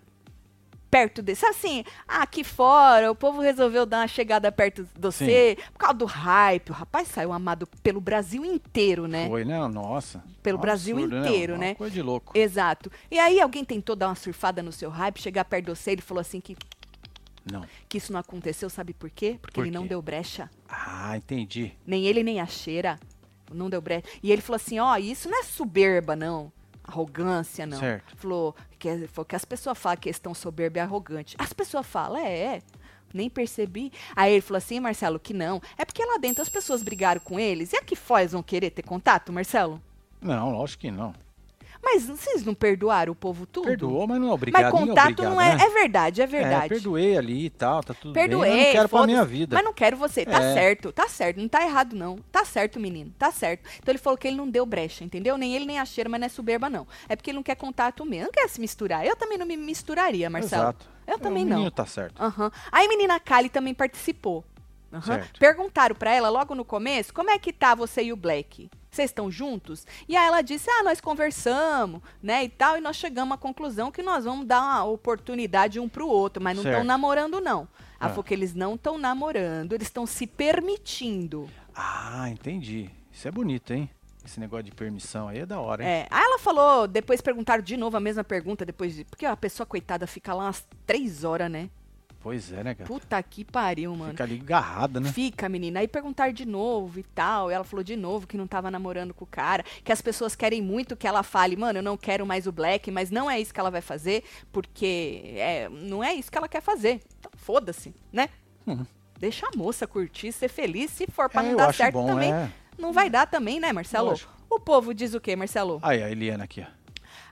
A: perto desse. Assim, ah, aqui fora, o povo resolveu dar uma chegada perto de você por causa do hype. O rapaz saiu amado pelo Brasil inteiro, né?
B: Foi, né? Nossa.
A: Pelo
B: Um
A: Brasil
B: absurdo,
A: inteiro,
B: Uma
A: né?
B: Coisa de louco.
A: Exato. E aí alguém tentou dar uma surfada no seu hype, chegar perto de você e falou assim que,
B: Não.
A: que isso não aconteceu, sabe por quê? Porque
B: Por
A: ele não deu brecha.
B: Ah, entendi.
A: Nem ele, nem a cheira. Não deu brecha. E ele falou assim: ó, isso não é soberba, não. Arrogância, não.
B: Certo.
A: Falou que, falou que as pessoas falam que estão soberba e arrogante. As pessoas falam, é, é. Nem percebi. Aí ele falou assim, Marcelo, que não. É porque lá dentro as pessoas brigaram com eles. E aqui fora eles vão querer ter contato, Marcelo?
B: Não, lógico que não.
A: Mas vocês não perdoaram o povo tudo?
B: Perdoou, mas não é obrigado.
A: Mas contato
B: obrigado,
A: não é.
B: né?
A: É verdade, é verdade.
B: É, perdoei ali e tal, tá tudo
A: Perdoei,
B: bem. mas não quero pra minha vida.
A: Mas não quero você. Tá
B: É.
A: certo, tá certo. Não tá errado, não. Tá certo, menino. Tá certo. Então ele falou que ele não deu brecha, entendeu? Nem ele, nem a cheira, mas não é soberba, não. É porque ele não quer contato mesmo. Não quer se misturar. Eu também não me misturaria, Marcelo.
B: Exato.
A: Eu
B: É,
A: também
B: o
A: não.
B: menino tá certo.
A: Aham. Aí a menina Kali também participou.
B: Certo.
A: Perguntaram pra ela logo no começo, como é que tá você e o Black? Vocês estão juntos? E aí ela disse, ah, nós conversamos, né, e tal, e nós chegamos à conclusão que nós vamos dar uma oportunidade um pro outro, mas não estão namorando, não. Ela
B: Ah.
A: falou que eles não estão namorando, eles estão se permitindo.
B: Ah, entendi. Isso é bonito, hein? Esse negócio de permissão aí é da hora, hein?
A: É. Aí ela falou, depois perguntaram de novo a mesma pergunta, depois de, porque a pessoa coitada fica lá umas três horas, né?
B: Pois é, né, cara?
A: Puta que pariu, mano.
B: Fica ali agarrada, né?
A: Fica, menina. Aí perguntaram de novo e tal. E ela falou de novo que não tava namorando com o cara. Que as pessoas querem muito que ela fale, mano, eu não quero mais o Black, mas não é isso que ela vai fazer, porque é, não é isso que ela quer fazer. Então, foda-se, né?
B: Uhum.
A: Deixa a moça curtir, ser feliz. Se for pra
B: É,
A: não dar certo
B: bom,
A: também,
B: é.
A: não vai dar também, né, Marcelo? O povo diz o quê, Marcelo?
B: Aí, a Eliana aqui, ó.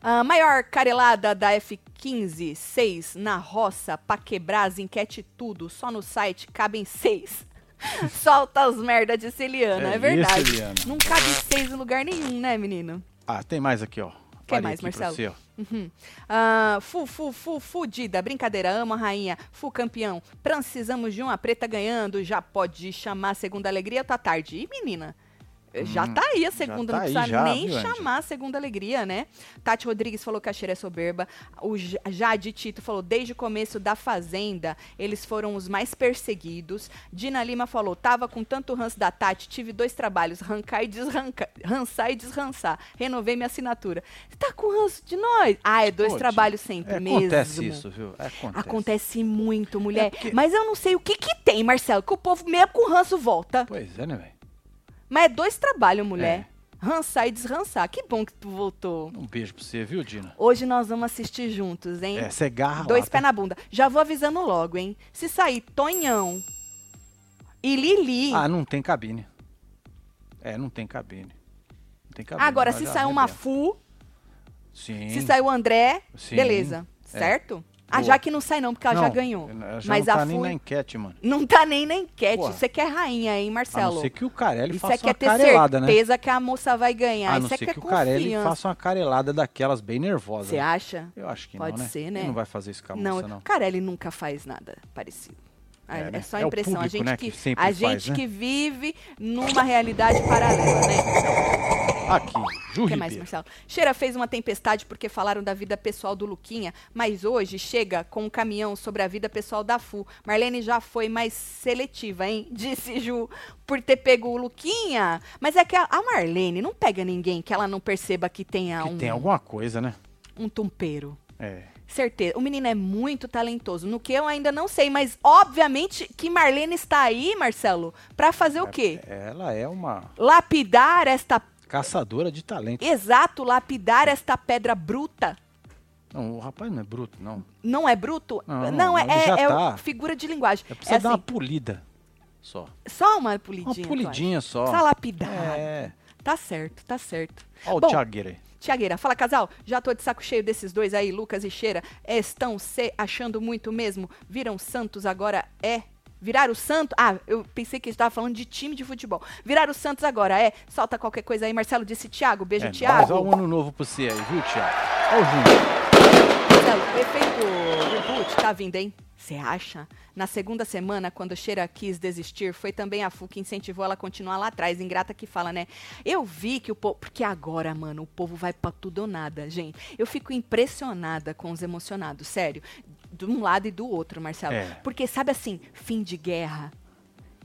A: A maior carelada da F15, 6 na roça, pra quebrar as enquete tudo, só no site cabem seis. Solta as merda de Celiana,
B: É
A: é, verdade.
B: isso.
A: Não cabe seis em lugar nenhum, né, menino?
B: Ah, tem mais aqui, ó.
A: Quer mais, Marcelo?
B: você.
A: Uhum. Ah, fu, fu, fu, fudida. Brincadeira, amo a rainha. Fu, campeão. Precisamos de uma preta ganhando. Já pode chamar a segunda alegria, tá tarde. Ih, menina. Já tá aí a segunda,
B: tá
A: não
B: aí
A: precisa
B: já,
A: nem
B: viu,
A: chamar a segunda alegria, né? Tati Rodrigues falou que a cheira é soberba. O Jade Tito falou, desde o começo da Fazenda, eles foram os mais perseguidos. Dina Lima falou, tava com tanto ranço da Tati, tive dois trabalhos, rancar e desrancar, rançar e desrançar. Renovei minha assinatura. Você tá com ranço de nós? Ah, é dois
B: Pô,
A: trabalhos sempre
B: É,
A: mesmo.
B: acontece isso, viu? Acontece.
A: Acontece muito, mulher.
B: É porque-
A: Mas eu não sei o que que tem, Marcelo, que o povo mesmo com ranço volta.
B: Pois é, né, velho?
A: Mas é dois trabalhos, mulher.
B: É.
A: Rançar e desrançar. Que bom que tu voltou.
B: Um beijo pra você, viu, Dina?
A: Hoje nós vamos assistir juntos, hein?
B: É, você garra
A: Dois
B: lá,
A: pés
B: tá?
A: na bunda. Já vou avisando logo, hein? Se sair Tonhão e Lili.
B: Ah, não tem cabine. É, não tem cabine. Não tem cabine.
A: agora, se sair uma. Fu,
B: Sim.
A: se sair o André,
B: Sim.
A: beleza.
B: É.
A: Certo? A
B: Boa.
A: Jaque não sai não, porque ela já
B: Não,
A: ganhou.
B: ela já
A: Mas
B: não
A: a
B: tá nem na enquete, mano.
A: não tá nem na enquete.
B: Porra.
A: Você quer rainha, hein,
B: A
A: Marcelo?
B: não ser que o Carelli
A: Isso
B: faça
A: é quer
B: uma
A: ter
B: carelada, né?
A: certeza que a moça vai ganhar.
B: A não
A: Isso é
B: ser
A: que é
B: que o Carelli
A: confiança.
B: faça uma carelada daquelas bem nervosa.
A: Você acha?
B: Eu acho que
A: Pode
B: não, né?
A: ser, né?
B: Ele não vai fazer isso com a
A: Não,
B: moça, não.
A: o Carelli nunca faz nada parecido. É,
B: É,
A: é
B: né?
A: só
B: É o
A: impressão. a
B: público,
A: gente,
B: né,
A: que,
B: que
A: a gente
B: né?
A: que vive numa realidade paralela, né?
B: Aqui, Ju
A: O que mais. Marcelo? Cheira fez uma tempestade porque falaram da vida pessoal do Luquinha, mas hoje chega com um caminhão sobre a vida pessoal da Fu. Marlene já foi mais seletiva, hein? Disse Ju, por ter pego o Luquinha. Mas é que a, a Marlene não pega ninguém que ela não perceba que tenha
B: Que
A: um,
B: tem alguma coisa, né?
A: um tumpeiro.
B: É.
A: Certeza. O menino é muito talentoso. No que eu ainda não sei, mas obviamente que Marlene está aí, Marcelo, pra fazer o quê?
B: Ela é uma
A: Lapidar esta.
B: Caçadora de talento.
A: Exato, lapidar esta pedra bruta.
B: Não, o rapaz não é bruto, não.
A: Não é bruto?
B: Não, não,
A: é, é, é
B: tá.
A: figura de linguagem.
B: É
A: É
B: precisa dar uma
A: assim,
B: polida só.
A: só uma polidinha.
B: Uma polidinha só.
A: Precisa lapidar.
B: É.
A: Tá certo, tá certo.
B: Olha o aí.
A: Tiagueira, fala casal, já tô de saco cheio desses dois aí, Lucas e Cheira. Estão se achando muito mesmo? Viram Santos agora é? Virar o Santos? Ah, eu pensei que estava falando de time de futebol. Virar o Santos agora é? Solta qualquer coisa aí. Marcelo disse Thiago, beijo
B: É.
A: Thiago.
B: Olha o ano novo pra você aí, viu, Thiago? Olha o Júnior.
A: Marcelo, o efeito reboot tá vindo, hein? Você acha? Na segunda semana, quando Cheira quis desistir, foi também a FU que incentivou ela a continuar lá atrás. Ingrata que fala, né? Eu vi que o povo. Porque agora, mano, o povo vai pra tudo ou nada, gente. Eu fico impressionada com os emocionados, sério. De um lado e do outro, Marcelo.
B: É.
A: Porque, sabe assim, fim de guerra.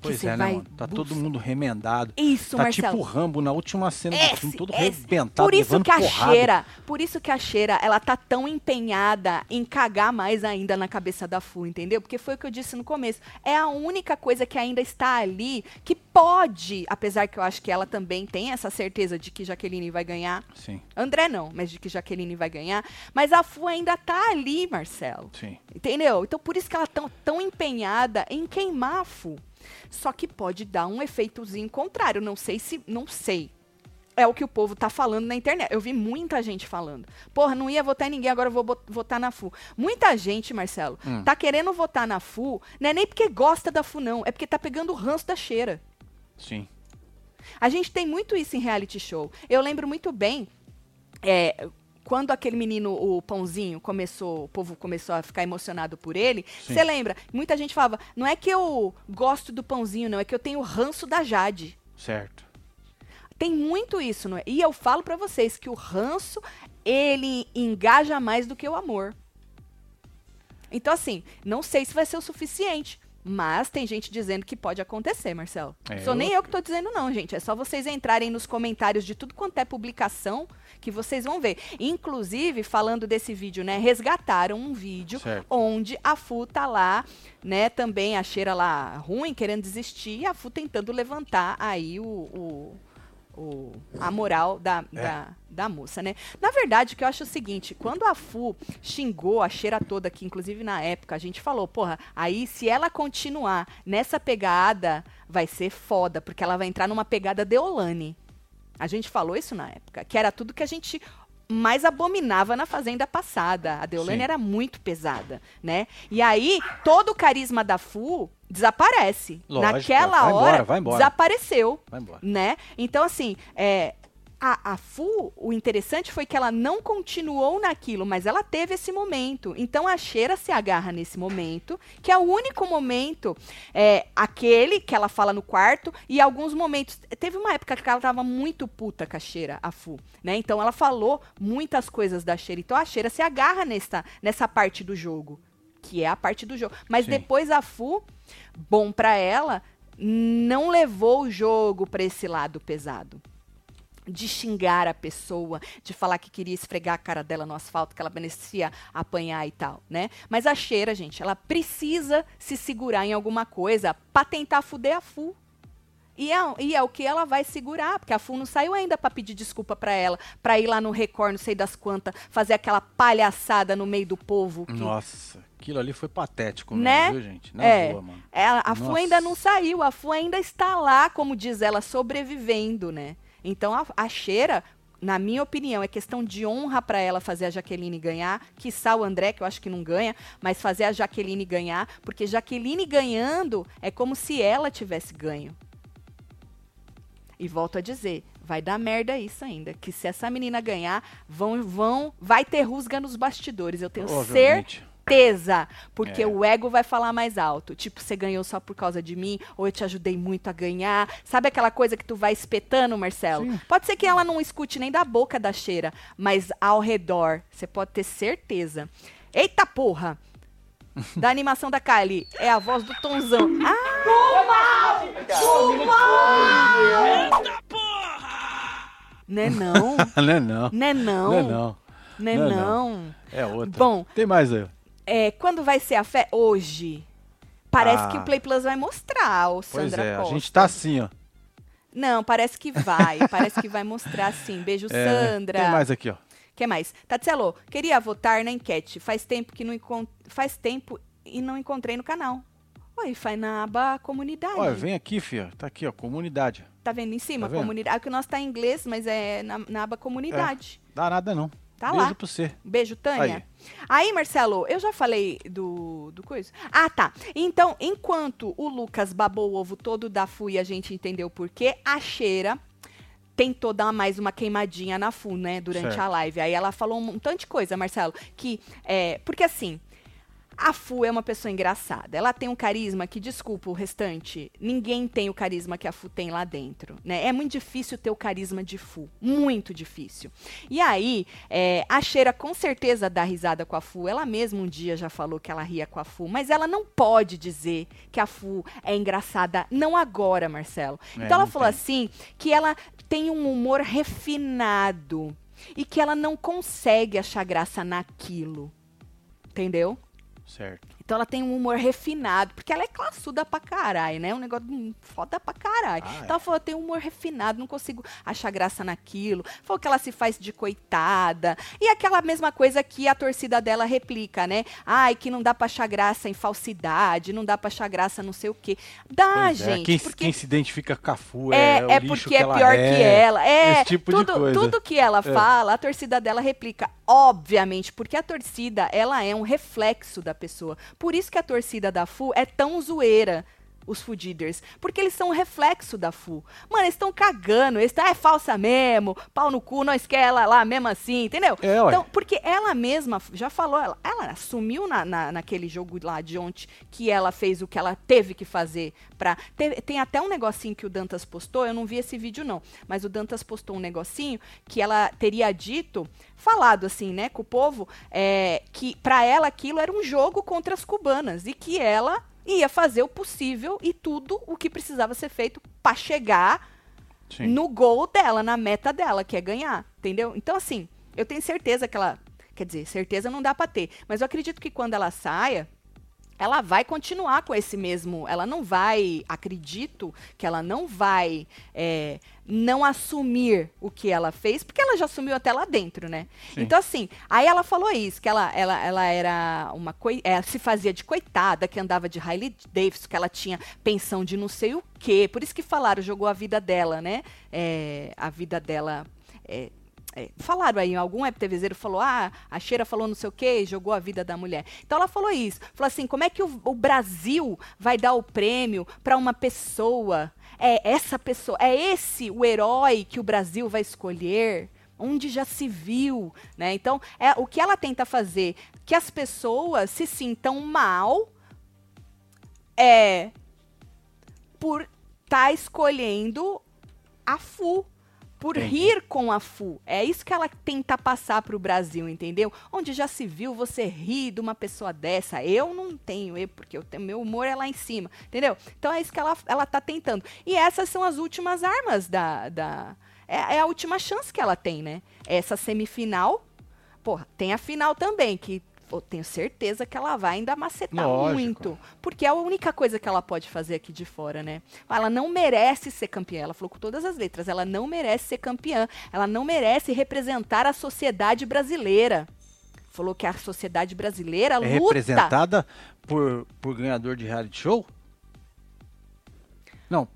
B: Pois é, né,
A: vai
B: mano? Tá todo
A: bus-
B: mundo remendado.
A: Isso,
B: tá
A: Marcelo.
B: tipo o Rambo na última cena do filme, todo
A: esse.
B: arrebentado,
A: Por isso que a
B: porrada.
A: cheira, por isso que a cheira, ela tá tão empenhada em cagar mais ainda na cabeça da Fu, entendeu? Porque foi o que eu disse no começo. É a única coisa que ainda está ali que pode, apesar que eu acho que ela também tem essa certeza de que Jaqueline vai ganhar.
B: Sim,
A: André não, mas de que Jaqueline vai ganhar. Mas a Fu ainda tá ali, Marcelo.
B: sim.
A: Entendeu? Então por isso que ela tá tão empenhada em queimar a Fu. Só que pode dar um efeitozinho contrário. Não sei se. Não sei. É o que o povo tá falando na internet. Eu vi muita gente falando. Porra, não ia votar em ninguém, agora eu vou votar na FU. Muita gente, Marcelo,
B: Hum.
A: tá querendo votar na FU, não é nem porque gosta da FU, não. É porque tá pegando o ranço da cheira.
B: Sim.
A: A gente tem muito isso em reality show. Eu lembro muito bem. é, quando aquele menino, o Pãozinho, começou, o povo começou a ficar emocionado por ele, você lembra? Muita gente falava, não é que eu gosto do Pãozinho, não, é que eu tenho ranço da Jade.
B: Certo.
A: Tem muito isso, não é? E eu falo pra vocês que o ranço, ele engaja mais do que o amor. Então, assim, não sei se vai ser o suficiente. Mas tem gente dizendo que pode acontecer, Marcelo.
B: É,
A: Sou
B: eu-
A: nem eu que tô dizendo, não, gente. É só vocês entrarem nos comentários de tudo quanto é publicação que vocês vão ver. Inclusive, falando desse vídeo, né? Resgataram um vídeo
B: Certo.
A: onde a Fu tá lá, né? Também a cheira lá ruim, querendo desistir, e a Fu tentando levantar aí o. o- o- a moral da,
B: É.
A: da, da moça, né? Na verdade, o que eu acho é o seguinte, quando a Fu xingou a cheira toda, que inclusive na época a gente falou, porra, aí se ela continuar nessa pegada, vai ser foda, porque ela vai entrar numa pegada Deolane. A gente falou isso na época, que era tudo que a gente mais abominava na fazenda passada. A Deolane
B: Sim.
A: era muito pesada, né? E aí, todo o carisma da Fu desaparece.
B: Lógico,
A: Naquela
B: vai embora,
A: hora,
B: vai embora.
A: desapareceu
B: Vai embora.
A: né? Então, assim, é, a, a Fu, o interessante foi que ela não continuou naquilo, mas ela teve esse momento. Então, a Cheira se agarra nesse momento, que é o único momento, é, aquele que ela fala no quarto, e alguns momentos. Teve uma época que ela tava muito puta com a Cheira, a Fu, né? Então, ela falou muitas coisas da Cheira. Então, a Cheira se agarra nessa, nessa parte do jogo, que é a parte do jogo. Mas
B: Sim.
A: depois a Fu, bom pra ela, não levou o jogo pra esse lado pesado. De xingar a pessoa, de falar que queria esfregar a cara dela no asfalto, que ela merecia apanhar e tal, né? Mas a cheira, gente, ela precisa se segurar em alguma coisa pra tentar fuder a Fu. E é, e é o que ela vai segurar, porque a Fu não saiu ainda pra pedir desculpa pra ela, pra ir lá no Record, não sei das quantas, fazer aquela palhaçada no meio do povo. que-
B: Nossa, aquilo ali foi patético,
A: Né?
B: mesmo, viu, gente? Na
A: é,
B: boa, mano.
A: ela- a Fu
B: Nossa.
A: ainda não saiu, a Fu ainda está lá, como diz ela, sobrevivendo, né? Então a, a cheira, na minha opinião, é questão de honra pra ela fazer a Jaqueline ganhar, quiçá o André, que eu acho que não ganha, mas fazer a Jaqueline ganhar, porque Jaqueline ganhando é como se ela tivesse ganho. E volto a dizer, vai dar merda isso ainda, que se essa menina ganhar, vão vão vai ter rusga nos bastidores, eu tenho
B: Provavelmente.
A: Certeza, porque
B: É.
A: o ego vai falar mais alto. Tipo, você ganhou só por causa de mim, ou eu te ajudei muito a ganhar. Sabe aquela coisa que tu vai espetando, Marcelo?
B: Sim.
A: Pode ser que ela não escute nem da boca da cheira, mas ao redor, você pode ter certeza. Eita porra! Da animação da Kylie, é a voz do Tonzão. Ah! Né não?
B: não é não.
A: Né não?
B: Não é não.
A: Né
B: Não é
A: não?
B: É outra.
A: Bom,
B: Tem mais aí.
A: É, quando vai ser a fé? Hoje. Parece
B: Ah.
A: que o Play Plus vai mostrar, o
B: Pois
A: Sandra
B: é, a
A: Costa.
B: gente tá assim, ó.
A: Não, parece que vai. parece que vai mostrar sim. Beijo,
B: É,
A: Sandra.
B: Tem mais aqui, ó.
A: que mais? Tatselo, queria votar na enquete. Faz tempo que não encon... faz tempo e não encontrei no canal. Oi, faz na aba comunidade.
B: Olha, vem aqui, filha. Tá aqui, ó, comunidade.
A: Tá vendo em cima?
B: Tá vendo?
A: comunidade. Ah, que o nosso tá em inglês, mas é na, na aba comunidade.
B: Dá nada não.
A: Tá
B: Beijo
A: lá.
B: pra você.
A: Beijo, Tânia.
B: Aí.
A: Aí. Marcelo, eu já falei do, do coisa. Ah, tá. Então, enquanto o Lucas babou o ovo todo da FU e a gente entendeu por quê, a Cheira tentou dar mais uma queimadinha na FU, né, durante
B: Certo.
A: a live. Aí ela falou um tanto de coisa, Marcelo, que é, porque assim, a Fu é uma pessoa engraçada. Ela tem um carisma que, desculpa o restante, ninguém tem o carisma que a Fu tem lá dentro. Né? É muito difícil ter o carisma de Fu. Muito difícil. E aí, é, a Cheira com certeza dá risada com a Fu. Ela mesma um dia já falou que ela ria com a Fu. Mas ela não pode dizer que a Fu é engraçada. Não agora, Marcelo.
B: É,
A: então ela falou
B: tem.
A: assim que ela tem um humor refinado. E que ela não consegue achar graça naquilo. Entendeu?
B: Certo.
A: Então ela tem um humor refinado, porque ela é classuda pra caralho, né? Um negócio hum, foda pra caralho.
B: Ah, é.
A: então ela falou, tem um humor refinado, não consigo achar graça naquilo. Falou que ela se faz de coitada. E aquela mesma coisa que a torcida dela replica, né? Ai, que não dá pra achar graça em falsidade, não dá pra achar graça não sei o quê. Dá,
B: Pois é,
A: gente.
B: Quem,
A: porque
B: quem se identifica com a Fu
A: é,
B: é, o
A: é porque
B: que
A: é pior
B: é,
A: que ela. É,
B: Esse tipo
A: tudo,
B: de coisa.
A: tudo que ela
B: É.
A: fala, a torcida dela replica. Obviamente, porque a torcida, ela é um reflexo da pessoa. Por isso que a torcida da FU é tão zoeira. Os Fudiders. Porque eles são um reflexo da FU. Mano, eles estão cagando. Eles é falsa mesmo. Pau no cu, nós quer ela lá mesmo assim, entendeu?
B: É,
A: então, porque ela mesma já falou, ela, ela assumiu na, na- naquele jogo lá de ontem que ela fez o que ela teve que fazer pra. te- tem até um negocinho que o Dantas postou, eu não vi esse vídeo não, mas o Dantas postou um negocinho que ela teria dito, falado assim, né, com o povo, é, que pra ela aquilo era um jogo contra as cubanas e que ela ia fazer o possível e tudo o que precisava ser feito pra chegar
B: Sim.
A: no gol dela, na meta dela, que é ganhar, entendeu? Então, assim, eu tenho certeza que ela. Quer dizer, certeza não dá pra ter. Mas eu acredito que quando ela saia, ela vai continuar com esse mesmo. Ela não vai. Acredito que ela não vai é, não assumir o que ela fez, porque ela já assumiu até lá dentro, né?
B: Sim.
A: Então, assim, aí ela falou isso, que ela, ela, ela era uma coi é, se fazia de coitada, que andava de Hailey Davidson, que ela tinha pensão de não sei o quê. Por isso que falaram, jogou a vida dela, né? É, a vida dela. é, é, falaram aí, algum web TVzeiro falou, ah, a Cheira falou não sei o quê, jogou a vida da mulher. Então ela falou isso, falou assim, como é que o, o Brasil vai dar o prêmio para uma pessoa? É essa pessoa, é esse o herói que o Brasil vai escolher? Onde já se viu, né? Então, é o que ela tenta fazer, que as pessoas se sintam mal, é por estar tá escolhendo a FU, por rir com a FU. É isso que ela tenta passar para o Brasil, entendeu? Onde já se viu você rir de uma pessoa dessa. Eu não tenho, porque eu tenho, meu humor é lá em cima, entendeu? Então é isso que ela, ela tá tentando. E essas são as últimas armas da. da é, é a última chance que ela tem, né? Essa semifinal. Porra, tem a final também, que eu tenho certeza que ela vai ainda macetar
B: Lógico.
A: muito. Porque é a única coisa que ela pode fazer aqui de fora, né? Ela não merece ser campeã. Ela falou com todas as letras. Ela não merece ser campeã. Ela não merece representar a sociedade brasileira. Falou que a sociedade brasileira
B: É
A: luta.
B: representada por, por ganhador de reality show? Não.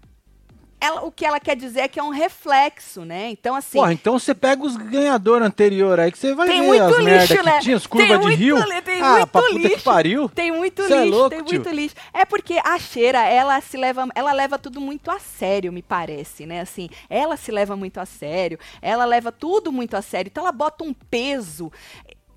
A: Ela, o que ela quer dizer é que é um reflexo, né? Então, assim.
B: Porra, então você pega os ganhadores anteriores aí que você vai
A: Tem
B: ver
A: muito
B: as merda
A: lixo,
B: que
A: né?
B: tinha, as curvas de rio.
A: li- tem
B: ah,
A: muito
B: pra puta que
A: lixo.
B: pariu.
A: Tem muito
B: Cê é
A: lixo,
B: louco,
A: tem
B: tio.
A: muito lixo. É porque a cheira, ela se leva, ela leva tudo muito a sério, me parece, né? Assim, ela se leva muito a sério, ela leva tudo muito a sério. Então ela bota um peso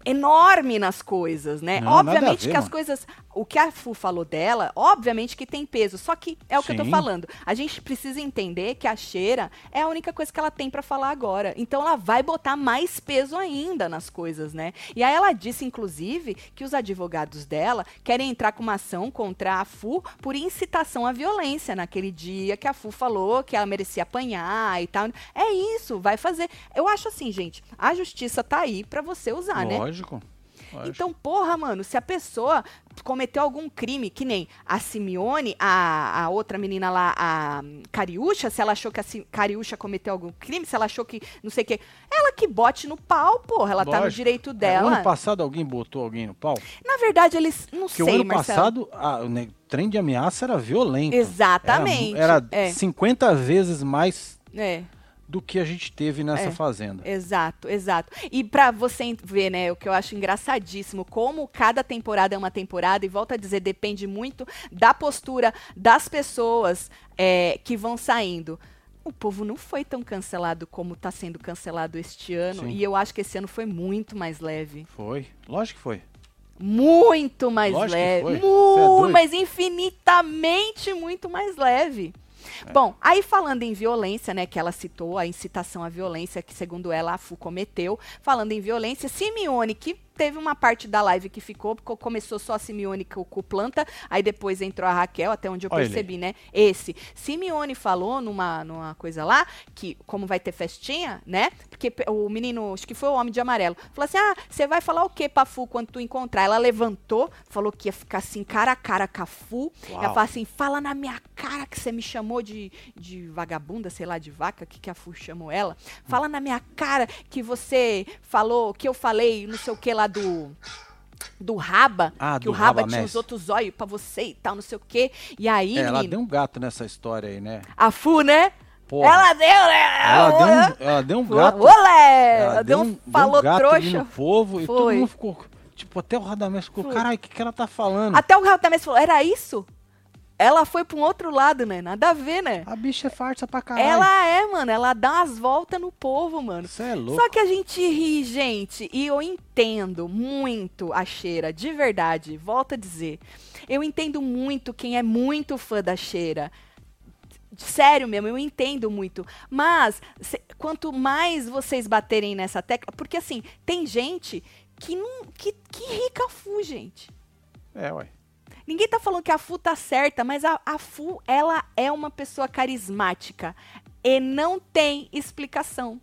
A: enorme nas coisas, né?
B: Não,
A: obviamente
B: ver,
A: que as
B: mano.
A: coisas, o que a Fu falou dela, obviamente que tem peso, só que é o que eu tô
B: Sim.
A: falando. A gente precisa entender que a cheira é a única coisa que ela tem pra falar agora. Então ela vai botar mais peso ainda nas coisas, né? E aí ela disse inclusive que os advogados dela querem entrar com uma ação contra a Fu por incitação à violência naquele dia que a Fu falou que ela merecia apanhar e tal. É isso, vai fazer. Eu acho assim, gente, a justiça tá aí pra você usar, né?
B: Lógico. lógico.
A: Então, porra, mano, se a pessoa cometeu algum crime, que nem a Simeone, a, a outra menina lá, a Cariúcha, se ela achou que a Cariúcha cometeu algum crime, se ela achou que não sei o quê, ela que bote no pau, porra, ela tá no
B: Lógico.
A: direito
B: É,
A: dela.
B: ano passado alguém botou alguém no pau?
A: Na verdade, eles, não
B: Porque
A: sei,
B: o ano
A: Marcelo.
B: passado a- o trem de ameaça era violento.
A: Exatamente,
B: Era, era
A: é.
B: 50 vezes mais
A: É.
B: do que a gente teve nessa
A: É.
B: fazenda.
A: Exato, exato. E pra você ver, né, o que eu acho engraçadíssimo, como cada temporada é uma temporada, e volto a dizer, depende muito da postura das pessoas é, que vão saindo. O povo não foi tão cancelado como tá sendo cancelado este ano,
B: Sim.
A: e eu acho que esse ano foi muito mais leve.
B: Foi. Lógico que foi.
A: Muito mais
B: Lógico
A: leve.
B: foi.
A: Mu-
B: Cê é
A: mas infinitamente muito mais leve.
B: É.
A: Bom, aí falando em violência, né, que ela citou a incitação à violência que segundo ela a Fu cometeu, falando em violência, Simeone que teve uma parte da live que ficou, porque começou só a Simeone com, o planta, aí depois entrou a Raquel, até onde eu
B: Olha ele.
A: percebi, né? Esse. Simeone falou numa, numa coisa lá, que como vai ter festinha, né? Porque o menino, acho que foi o homem de amarelo, falou assim: ah, você vai falar o que pra Fu quando tu encontrar? Ela levantou, falou que ia ficar assim, cara a cara com a Fu.
B: Uau.
A: Ela falou assim: fala na minha cara que você me chamou de, de vagabunda, sei lá, de vaca, que, que a Fu chamou ela. Fala na minha cara que você falou, que eu falei, não sei o que lá do. Do Raba,
B: Ah,
A: que
B: do
A: o Raba,
B: Raba
A: tinha
B: Messi.
A: os outros olhos pra você e tal, não sei o quê. E aí,
B: É, ela
A: menino,
B: deu um gato nessa história aí, né?
A: a Fu, né?
B: Porra.
A: Ela deu, né?
B: Ela deu um, ela deu um gato.
A: Olé!
B: Ela
A: Ela deu um
B: deu
A: falou
B: gato ali
A: trouxa.
B: no povo e todo
A: Foi.
B: mundo ficou. Tipo, até o Radamés ficou,
A: Foi.
B: caralho, o que, que ela tá falando?
A: Até o Raul também falou, era isso? Ela foi pra um outro lado, né? Nada a ver, né?
B: A bicha é farsa pra caralho.
A: Ela é, mano, ela dá umas voltas no povo, mano.
B: Você é louco.
A: Só que a gente ri, gente, e eu entendo muito a cheira, de verdade. Volto a dizer. Eu entendo muito quem é muito fã da cheira. Sério mesmo, eu entendo muito. Mas, se- quanto mais vocês baterem nessa tecla. Porque assim, tem gente que não. que, que rica fu, gente.
B: É, ué.
A: Ninguém tá falando que a Fu tá certa, mas a, a Fu, ela é uma pessoa carismática. E não tem explicação.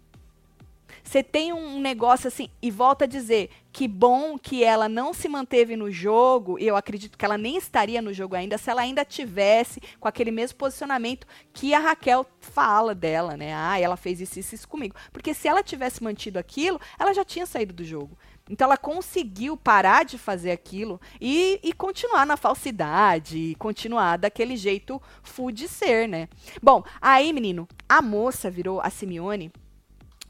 A: Você tem um negócio assim, e volta a dizer, que bom que ela não se manteve no jogo, e eu acredito que ela nem estaria no jogo ainda, se ela ainda tivesse com aquele mesmo posicionamento que a Raquel fala dela, né? Ah, ela fez isso, isso, isso comigo. Porque se ela tivesse mantido aquilo, ela já tinha saído do jogo. Então ela conseguiu parar de fazer aquilo e, e continuar na falsidade, e continuar daquele jeito full de ser, né? Bom, aí, menino, a moça virou a Simeone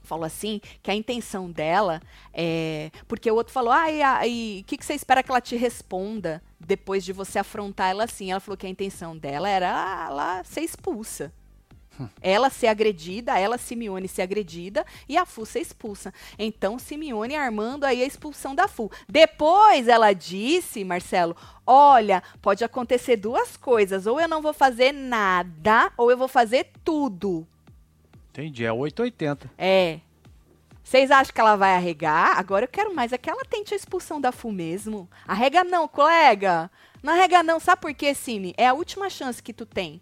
A: falou assim que a intenção dela é porque o outro falou ai ai o que, que você espera que ela te responda depois de você afrontar ela assim ela falou que a intenção dela era ela ser expulsa ela ser agredida, ela, Simeone, ser agredida e a Fu ser expulsa. Então, Simeone armando aí a expulsão da Fu. Depois ela disse, Marcelo, olha, pode acontecer duas coisas. Ou eu não vou fazer nada, ou eu vou fazer tudo.
B: Entendi, é 880.
A: É. Vocês acham que ela vai arregar? Agora eu quero mais é que ela tente a expulsão da FU mesmo. Arrega não, colega. Não arrega não. Sabe por quê, Cine? É a última chance que tu tem.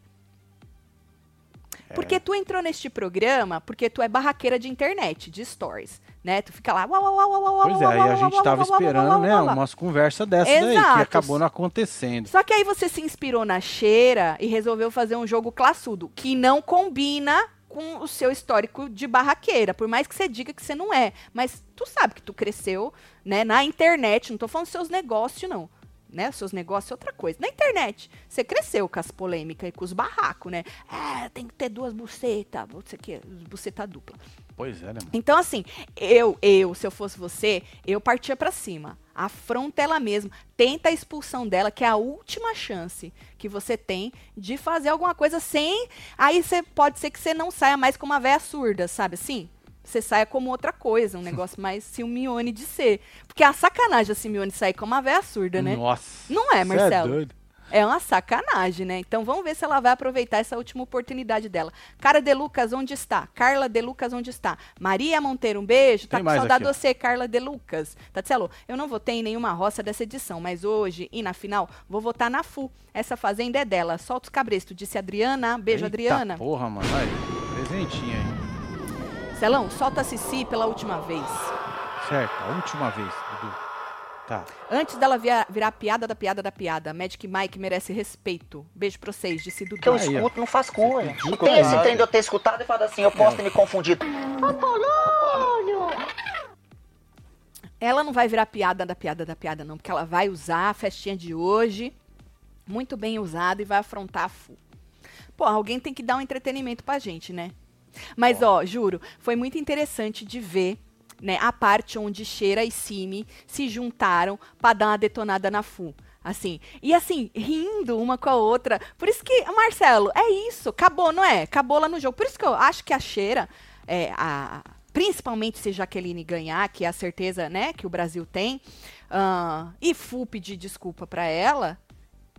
B: É.
A: Porque tu entrou neste programa porque tu é barraqueira de internet, de stories, né? Tu fica lá... Uau, uau, uau, uau, uau,
B: Pois é,
A: uau,
B: aí
A: uau,
B: a
A: uau,
B: gente
A: uau,
B: tava esperando, né, umas conversas dessa daí, que
A: Exato.
B: acabou não acontecendo.
A: Só que aí você se inspirou na cheira e resolveu fazer um jogo classudo, que não combina com o seu histórico de barraqueira, por mais que você diga que você não é. Mas tu sabe que tu cresceu, né, na internet, não tô falando dos seus negócios, não. Né, seus negócios é outra coisa. Na internet, você cresceu com as polêmicas e com os barracos, né? É, tem que ter duas bucetas, você que buceta dupla.
B: Pois é, né, mano?
A: Então, assim, eu, eu, se eu fosse você, eu partia pra cima. Afronta ela mesma. Tenta a expulsão dela, que é a última chance que você tem de fazer alguma coisa sem. Aí você pode ser que você não saia mais como uma véia surda, sabe assim? Você saia como outra coisa, um negócio mais Silmione de ser. Porque é a sacanagem a Silmione sair como uma véia surda, né?
B: Nossa.
A: Não é,
B: cê
A: Marcelo?
B: doido.
A: É uma sacanagem, né? Então vamos ver se ela vai aproveitar essa última oportunidade dela. Cara de Lucas, onde está? Carla de Lucas, onde está? Maria Monteiro, um beijo. Tá
B: Tem
A: com saudade de você, Carla de Lucas. Tatselo, eu não votei em nenhuma roça dessa edição, mas hoje e na final vou votar na FU. Essa fazenda é dela. Solta os cabrestos, disse Adriana. Beijo,
B: Eita
A: Adriana.
B: Porra, mano. Aí, presentinho aí.
A: Celão, solta a Cici pela última vez.
B: Certo, a última vez, Dudu. Tá.
A: Antes dela via- virar a piada da piada da piada, Magic Mike merece respeito. Beijo pra vocês, disse Dudu.
H: que eu
B: Aí,
H: escuto não faz
B: pediu
H: Não
B: que
H: tem
B: eu
H: esse trem de eu ter escutado e falado assim, eu posso ter me confundido.
A: Ela não vai virar piada da piada da piada, não, porque ela vai usar a festinha de hoje, muito bem usada, e vai afrontar a FU. Pô, alguém tem que dar um entretenimento pra gente, né? Mas, ó, juro, foi muito interessante de ver né, a parte onde Cheira e Simi se juntaram pra dar uma detonada na FU. Assim, e assim, rindo uma com a outra. Por isso que, Marcelo, é isso. Acabou, não é? Acabou lá no jogo. Por isso que eu acho que a Cheira, é, a, principalmente se Jaqueline ganhar, que é a certeza né, que o Brasil tem, ah, e Fu pedir desculpa pra ela,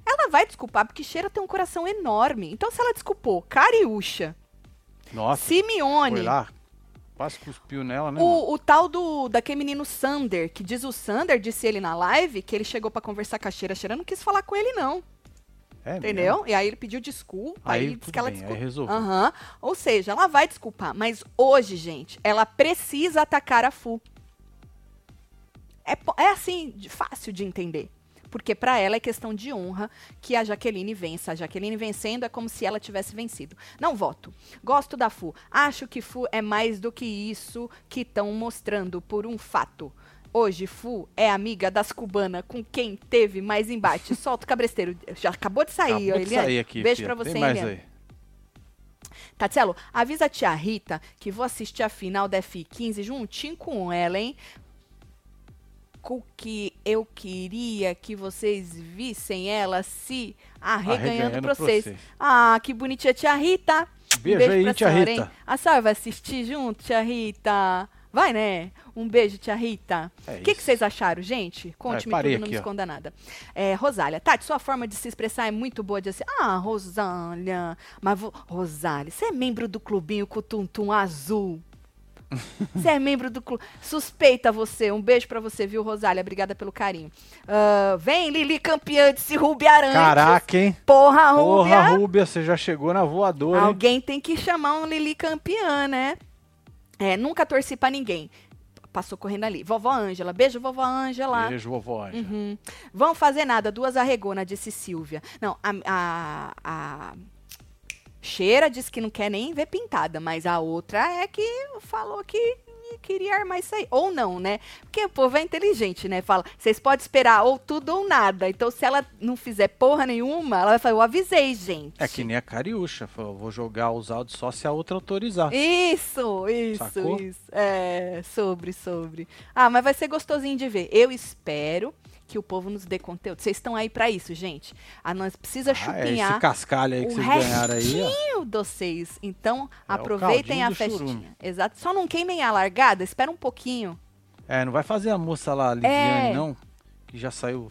A: ela vai desculpar, porque Cheira tem um coração enorme. Então, se ela desculpou Cariúcha,
B: Nossa,
A: Simeone,
B: foi lá. Quase cuspiu nela, né?
A: o, o tal do daquele menino Sander, que diz o Sander, disse ele na live, que ele chegou pra conversar com a Cheira, a Cheira não quis falar com ele, não.
B: É
A: Entendeu?
B: mesmo?
A: E aí ele pediu desculpa, aí,
B: Aí
A: disse que ela
B: bem, aí
A: desculpa.
B: resolveu.
A: Aham. Ou seja, ela vai desculpar, mas hoje, gente, ela precisa atacar a Fu. É, é assim, de- fácil de entender. Porque pra ela é questão de honra que a Jaqueline vença. A Jaqueline vencendo é como se ela tivesse vencido. Não voto. Gosto da Fu. Acho que Fu é mais do que isso que estão mostrando por um fato. Hoje, Fu é amiga das cubanas com quem teve mais embate. Solta o cabresteiro. Já acabou de sair,
B: Acabou
A: ó,
B: de sair aqui,
A: Beijo pra você,
B: Tem mais
A: Eliane.
B: aí.
A: Tatselo, avisa a tia Rita que vou assistir a final da F15 juntinho com ela, hein? Com que eu queria que vocês vissem ela se arreganhando
B: Arreganhando
A: pra
B: pra
A: vocês.
B: vocês.
A: Ah, que bonitinha, tia Rita. Um
B: Beijo aí,
A: pra
B: tia
A: senhora,
B: Rita.
A: hein? A senhora vai assistir junto, tia Rita? Vai, né? Um beijo, tia Rita. O
B: É
A: que, que vocês acharam, gente? Conte-me
B: parei
A: tudo, não
B: aqui,
A: me
B: ó.
A: esconda nada. É, Rosália, Tati, sua forma de se expressar é muito boa de assim. Ah, Rosália. Mas. Rosália, você é membro do clubinho com o tum-tum azul. Você é membro do clube. Suspeita você. Um beijo pra você, viu, Rosália? Obrigada pelo carinho. Ah, vem, Lili, campeã de se Rubia Arantes.
B: Caraca, hein?
A: Porra, Rúbia.
B: Porra, Rúbia, você já chegou na voadora, hein?
A: Alguém tem que chamar um Lili campeã, né? É, nunca torci pra ninguém. Passou correndo ali. Vovó Ângela. Beijo, vovó Ângela.
B: Beijo, vovó Ângela.
A: Uhum. Vão fazer nada, duas arregona, disse Silvia. Não, a, a, a Cheira disse que não quer nem ver pintada, mas a outra é que falou que queria armar isso aí. Ou não, né? Porque o povo é inteligente, né? Fala, vocês podem esperar ou tudo ou nada. Então, se ela não fizer porra nenhuma, ela vai falar, eu avisei, gente.
B: É que nem a Cariúcha. Falou, vou jogar os áudios só se a outra autorizar.
A: Isso, isso,
B: Sacou?
A: isso. É, sobre, sobre. Ah, mas vai ser gostosinho de ver. Eu espero que o povo nos dê conteúdo. Vocês estão aí pra isso, gente. Ah, nós precisa
B: Ah, é
A: chupinhar
B: esse cascalho aí que
A: o
B: vocês ganharam aí, ó.
A: de vocês. Então,
B: É
A: aproveitem a festinha.
B: churume.
A: Exato. Só não queimem a largada, espera um pouquinho.
B: É, não vai fazer a moça lá, a Lidiane,
A: É.
B: não? Que já saiu,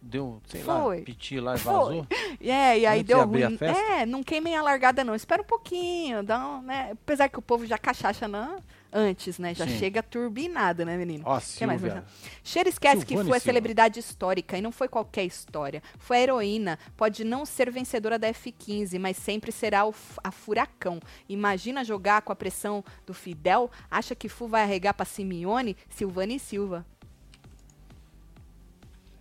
B: deu, sei lá,
A: Foi.
B: piti lá e vazou.
A: É, e aí deu
B: a
A: ruim. É, não queimem a largada, não. Espera um pouquinho, dá um, né? Apesar que o povo já cachaça não, antes, né? Já
B: Sim.
A: chega turbinada, né, menino?
B: Ó,
A: Que mais,
B: Silvia.
A: Cheira esquece que
B: Silvane
A: foi a celebridade histórica e não foi qualquer história. Foi a heroína. Pode não ser vencedora da F15, mas sempre será a furacão. Imagina jogar com a pressão do Fidel? Acha que Fu vai arregar pra Simeone, Silvane e Silva?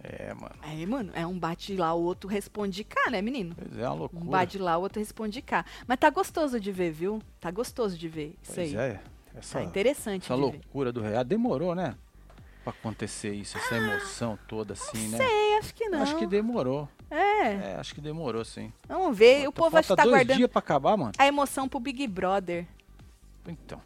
B: É, mano.
A: Aí, mano, é um bate lá, o outro responde cá, né, menino?
B: Pois é, uma loucura.
A: Um bate lá, o outro responde cá. Mas tá gostoso de ver, viu? Tá gostoso de ver isso
B: Pois
A: aí.
B: é. Essa,
A: Tá interessante
B: essa
A: de ver.
B: loucura do real demorou, né? Pra acontecer isso, essa emoção toda assim, né?
A: Sei, sei, acho que não.
B: Acho que demorou.
A: É,
B: É, acho que demorou, sim.
A: vamos ver. O povo acho que tá
B: dois
A: guardando
B: dias pra acabar, mano.
A: a emoção pro Big Brother.
B: Então,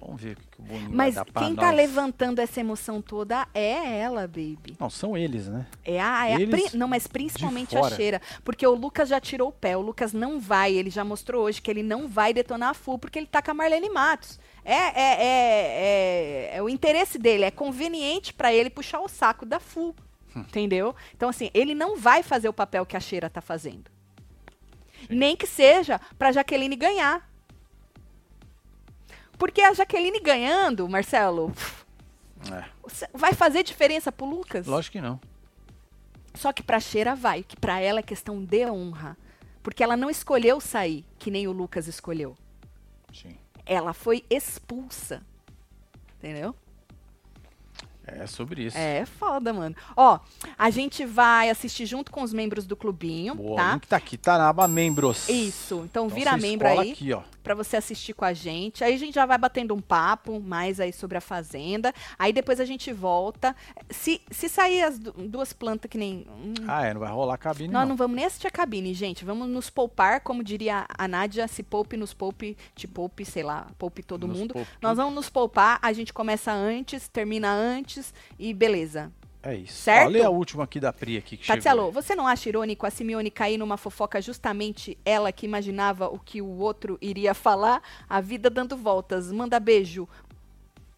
B: vamos ver o que, o Boninho
A: Mas
B: vai dar pra
A: quem
B: nós.
A: tá levantando essa emoção toda é ela, baby.
B: Não, são eles, né?
A: É a, é a pri- não, mas principalmente a cheira. Porque o Lucas já tirou o pé. O Lucas não vai, ele já mostrou hoje que ele não vai detonar a FU porque ele tá com a Marlene Matos. É, é, é, é, é o interesse dele, é conveniente pra ele puxar o saco da FU.
B: Hum.
A: Entendeu? Então, assim, ele não vai fazer o papel que a cheira tá fazendo. Nem que seja pra Jaqueline ganhar. Porque a Jaqueline ganhando, Marcelo,
B: É,
A: vai fazer diferença pro Lucas?
B: lógico que não.
A: Só que pra Cheira vai, que pra ela é questão de honra. Porque ela não escolheu sair, que nem o Lucas escolheu.
B: Sim.
A: Ela foi expulsa. Entendeu?
B: É sobre isso.
A: É foda, mano. Ó, a gente vai assistir junto com os membros do clubinho,
B: Boa, o
A: tá?
B: link tá aqui, tá na aba membros.
A: Isso. Então,
B: Então
A: vira membro aí.
B: aqui, ó.
A: Pra você assistir com a gente. Aí a gente já vai batendo um papo mais aí sobre a fazenda. Aí depois a gente volta. Se, se sair as du- duas plantas que nem. hum,
B: Ah, é, não vai rolar cabine
A: Nós
B: não.
A: não vamos nem assistir a cabine, gente. Vamos nos poupar, como diria a Nádia, se poupe, nos poupe, te poupe, sei lá, poupe todo
B: Nos
A: mundo.
B: poupe
A: Nós vamos nos poupar, a gente começa antes, termina antes e beleza.
B: É isso.
A: Certo?
B: Lê a última aqui da Pri aqui que
A: Tatielo,
B: chegou.
A: você não acha irônico a Simeone cair numa fofoca justamente ela que imaginava o que o outro iria falar? A vida dando voltas. Manda beijo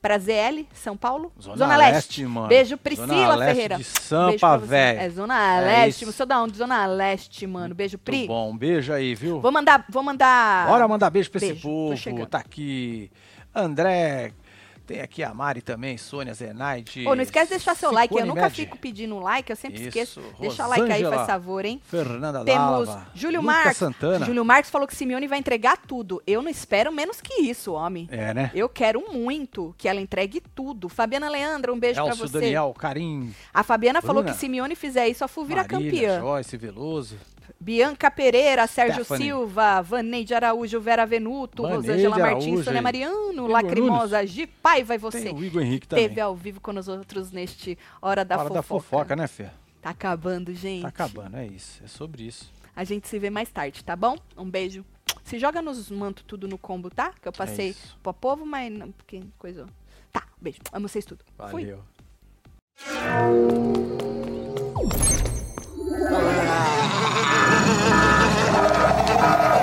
A: pra ZL, São Paulo.
B: Zona, Leste, mano.
A: Beijo, Priscila
B: Zona Leste
A: Ferreira.
B: de Sampa, velho.
A: É Zona
B: É
A: Leste. Você é da onde? Zona Leste, mano. Beijo, Pri.
B: Muito bom, beijo aí, viu?
A: Vou mandar, vou mandar.
B: Bora mandar beijo pra esse
A: Beijo, tô
B: povo. Tá aqui André, tem aqui a Mari também, Sônia Zenaide.
A: Ô, não esquece de deixar seu like. Eu nunca
B: Med,
A: fico pedindo like, eu sempre
B: Isso,
A: esqueço. Deixa like aí, faz favor, hein?
B: Fernanda
A: Temos
B: Lava,
A: Júlio
B: Lucas
A: Marques.
B: Santana.
A: Júlio Marques falou que Simeone vai entregar tudo. Eu não espero menos que isso, homem.
B: É, né?
A: Eu quero muito que ela entregue tudo. Fabiana Leandra, um beijo pra
B: Elcio
A: você.
B: Daniel, Carim,
A: A Fabiana falou
B: Bruna.
A: que Simeone fizer isso, a Fu vira
B: Marília,
A: campeã.
B: Joyce Veloso.
A: Bianca Pereira, Sérgio
B: Stephanie.
A: Silva, Vaneide Araújo, Vera Venuto,
B: Vaneide
A: Rosângela Martins,
B: Araújo
A: Sônia
B: aí.
A: Mariano,
B: Igor
A: Lacrimosa, Gi Paiva e você.
B: Tem o Igor Henrique também.
A: Teve ao vivo com os outros neste Hora da
B: Hora
A: Fofoca.
B: da fofoca, né, Fê?
A: Tá acabando, gente.
B: Tá acabando, é isso. É sobre isso.
A: A gente se vê mais tarde, tá bom? Um beijo. Se joga nos manto tudo no combo, tá? Que eu passei
B: É
A: pro povo, mas não, porque coisa. Tá, beijo. Amo vocês tudo. Fui.
B: Valeu. Thank.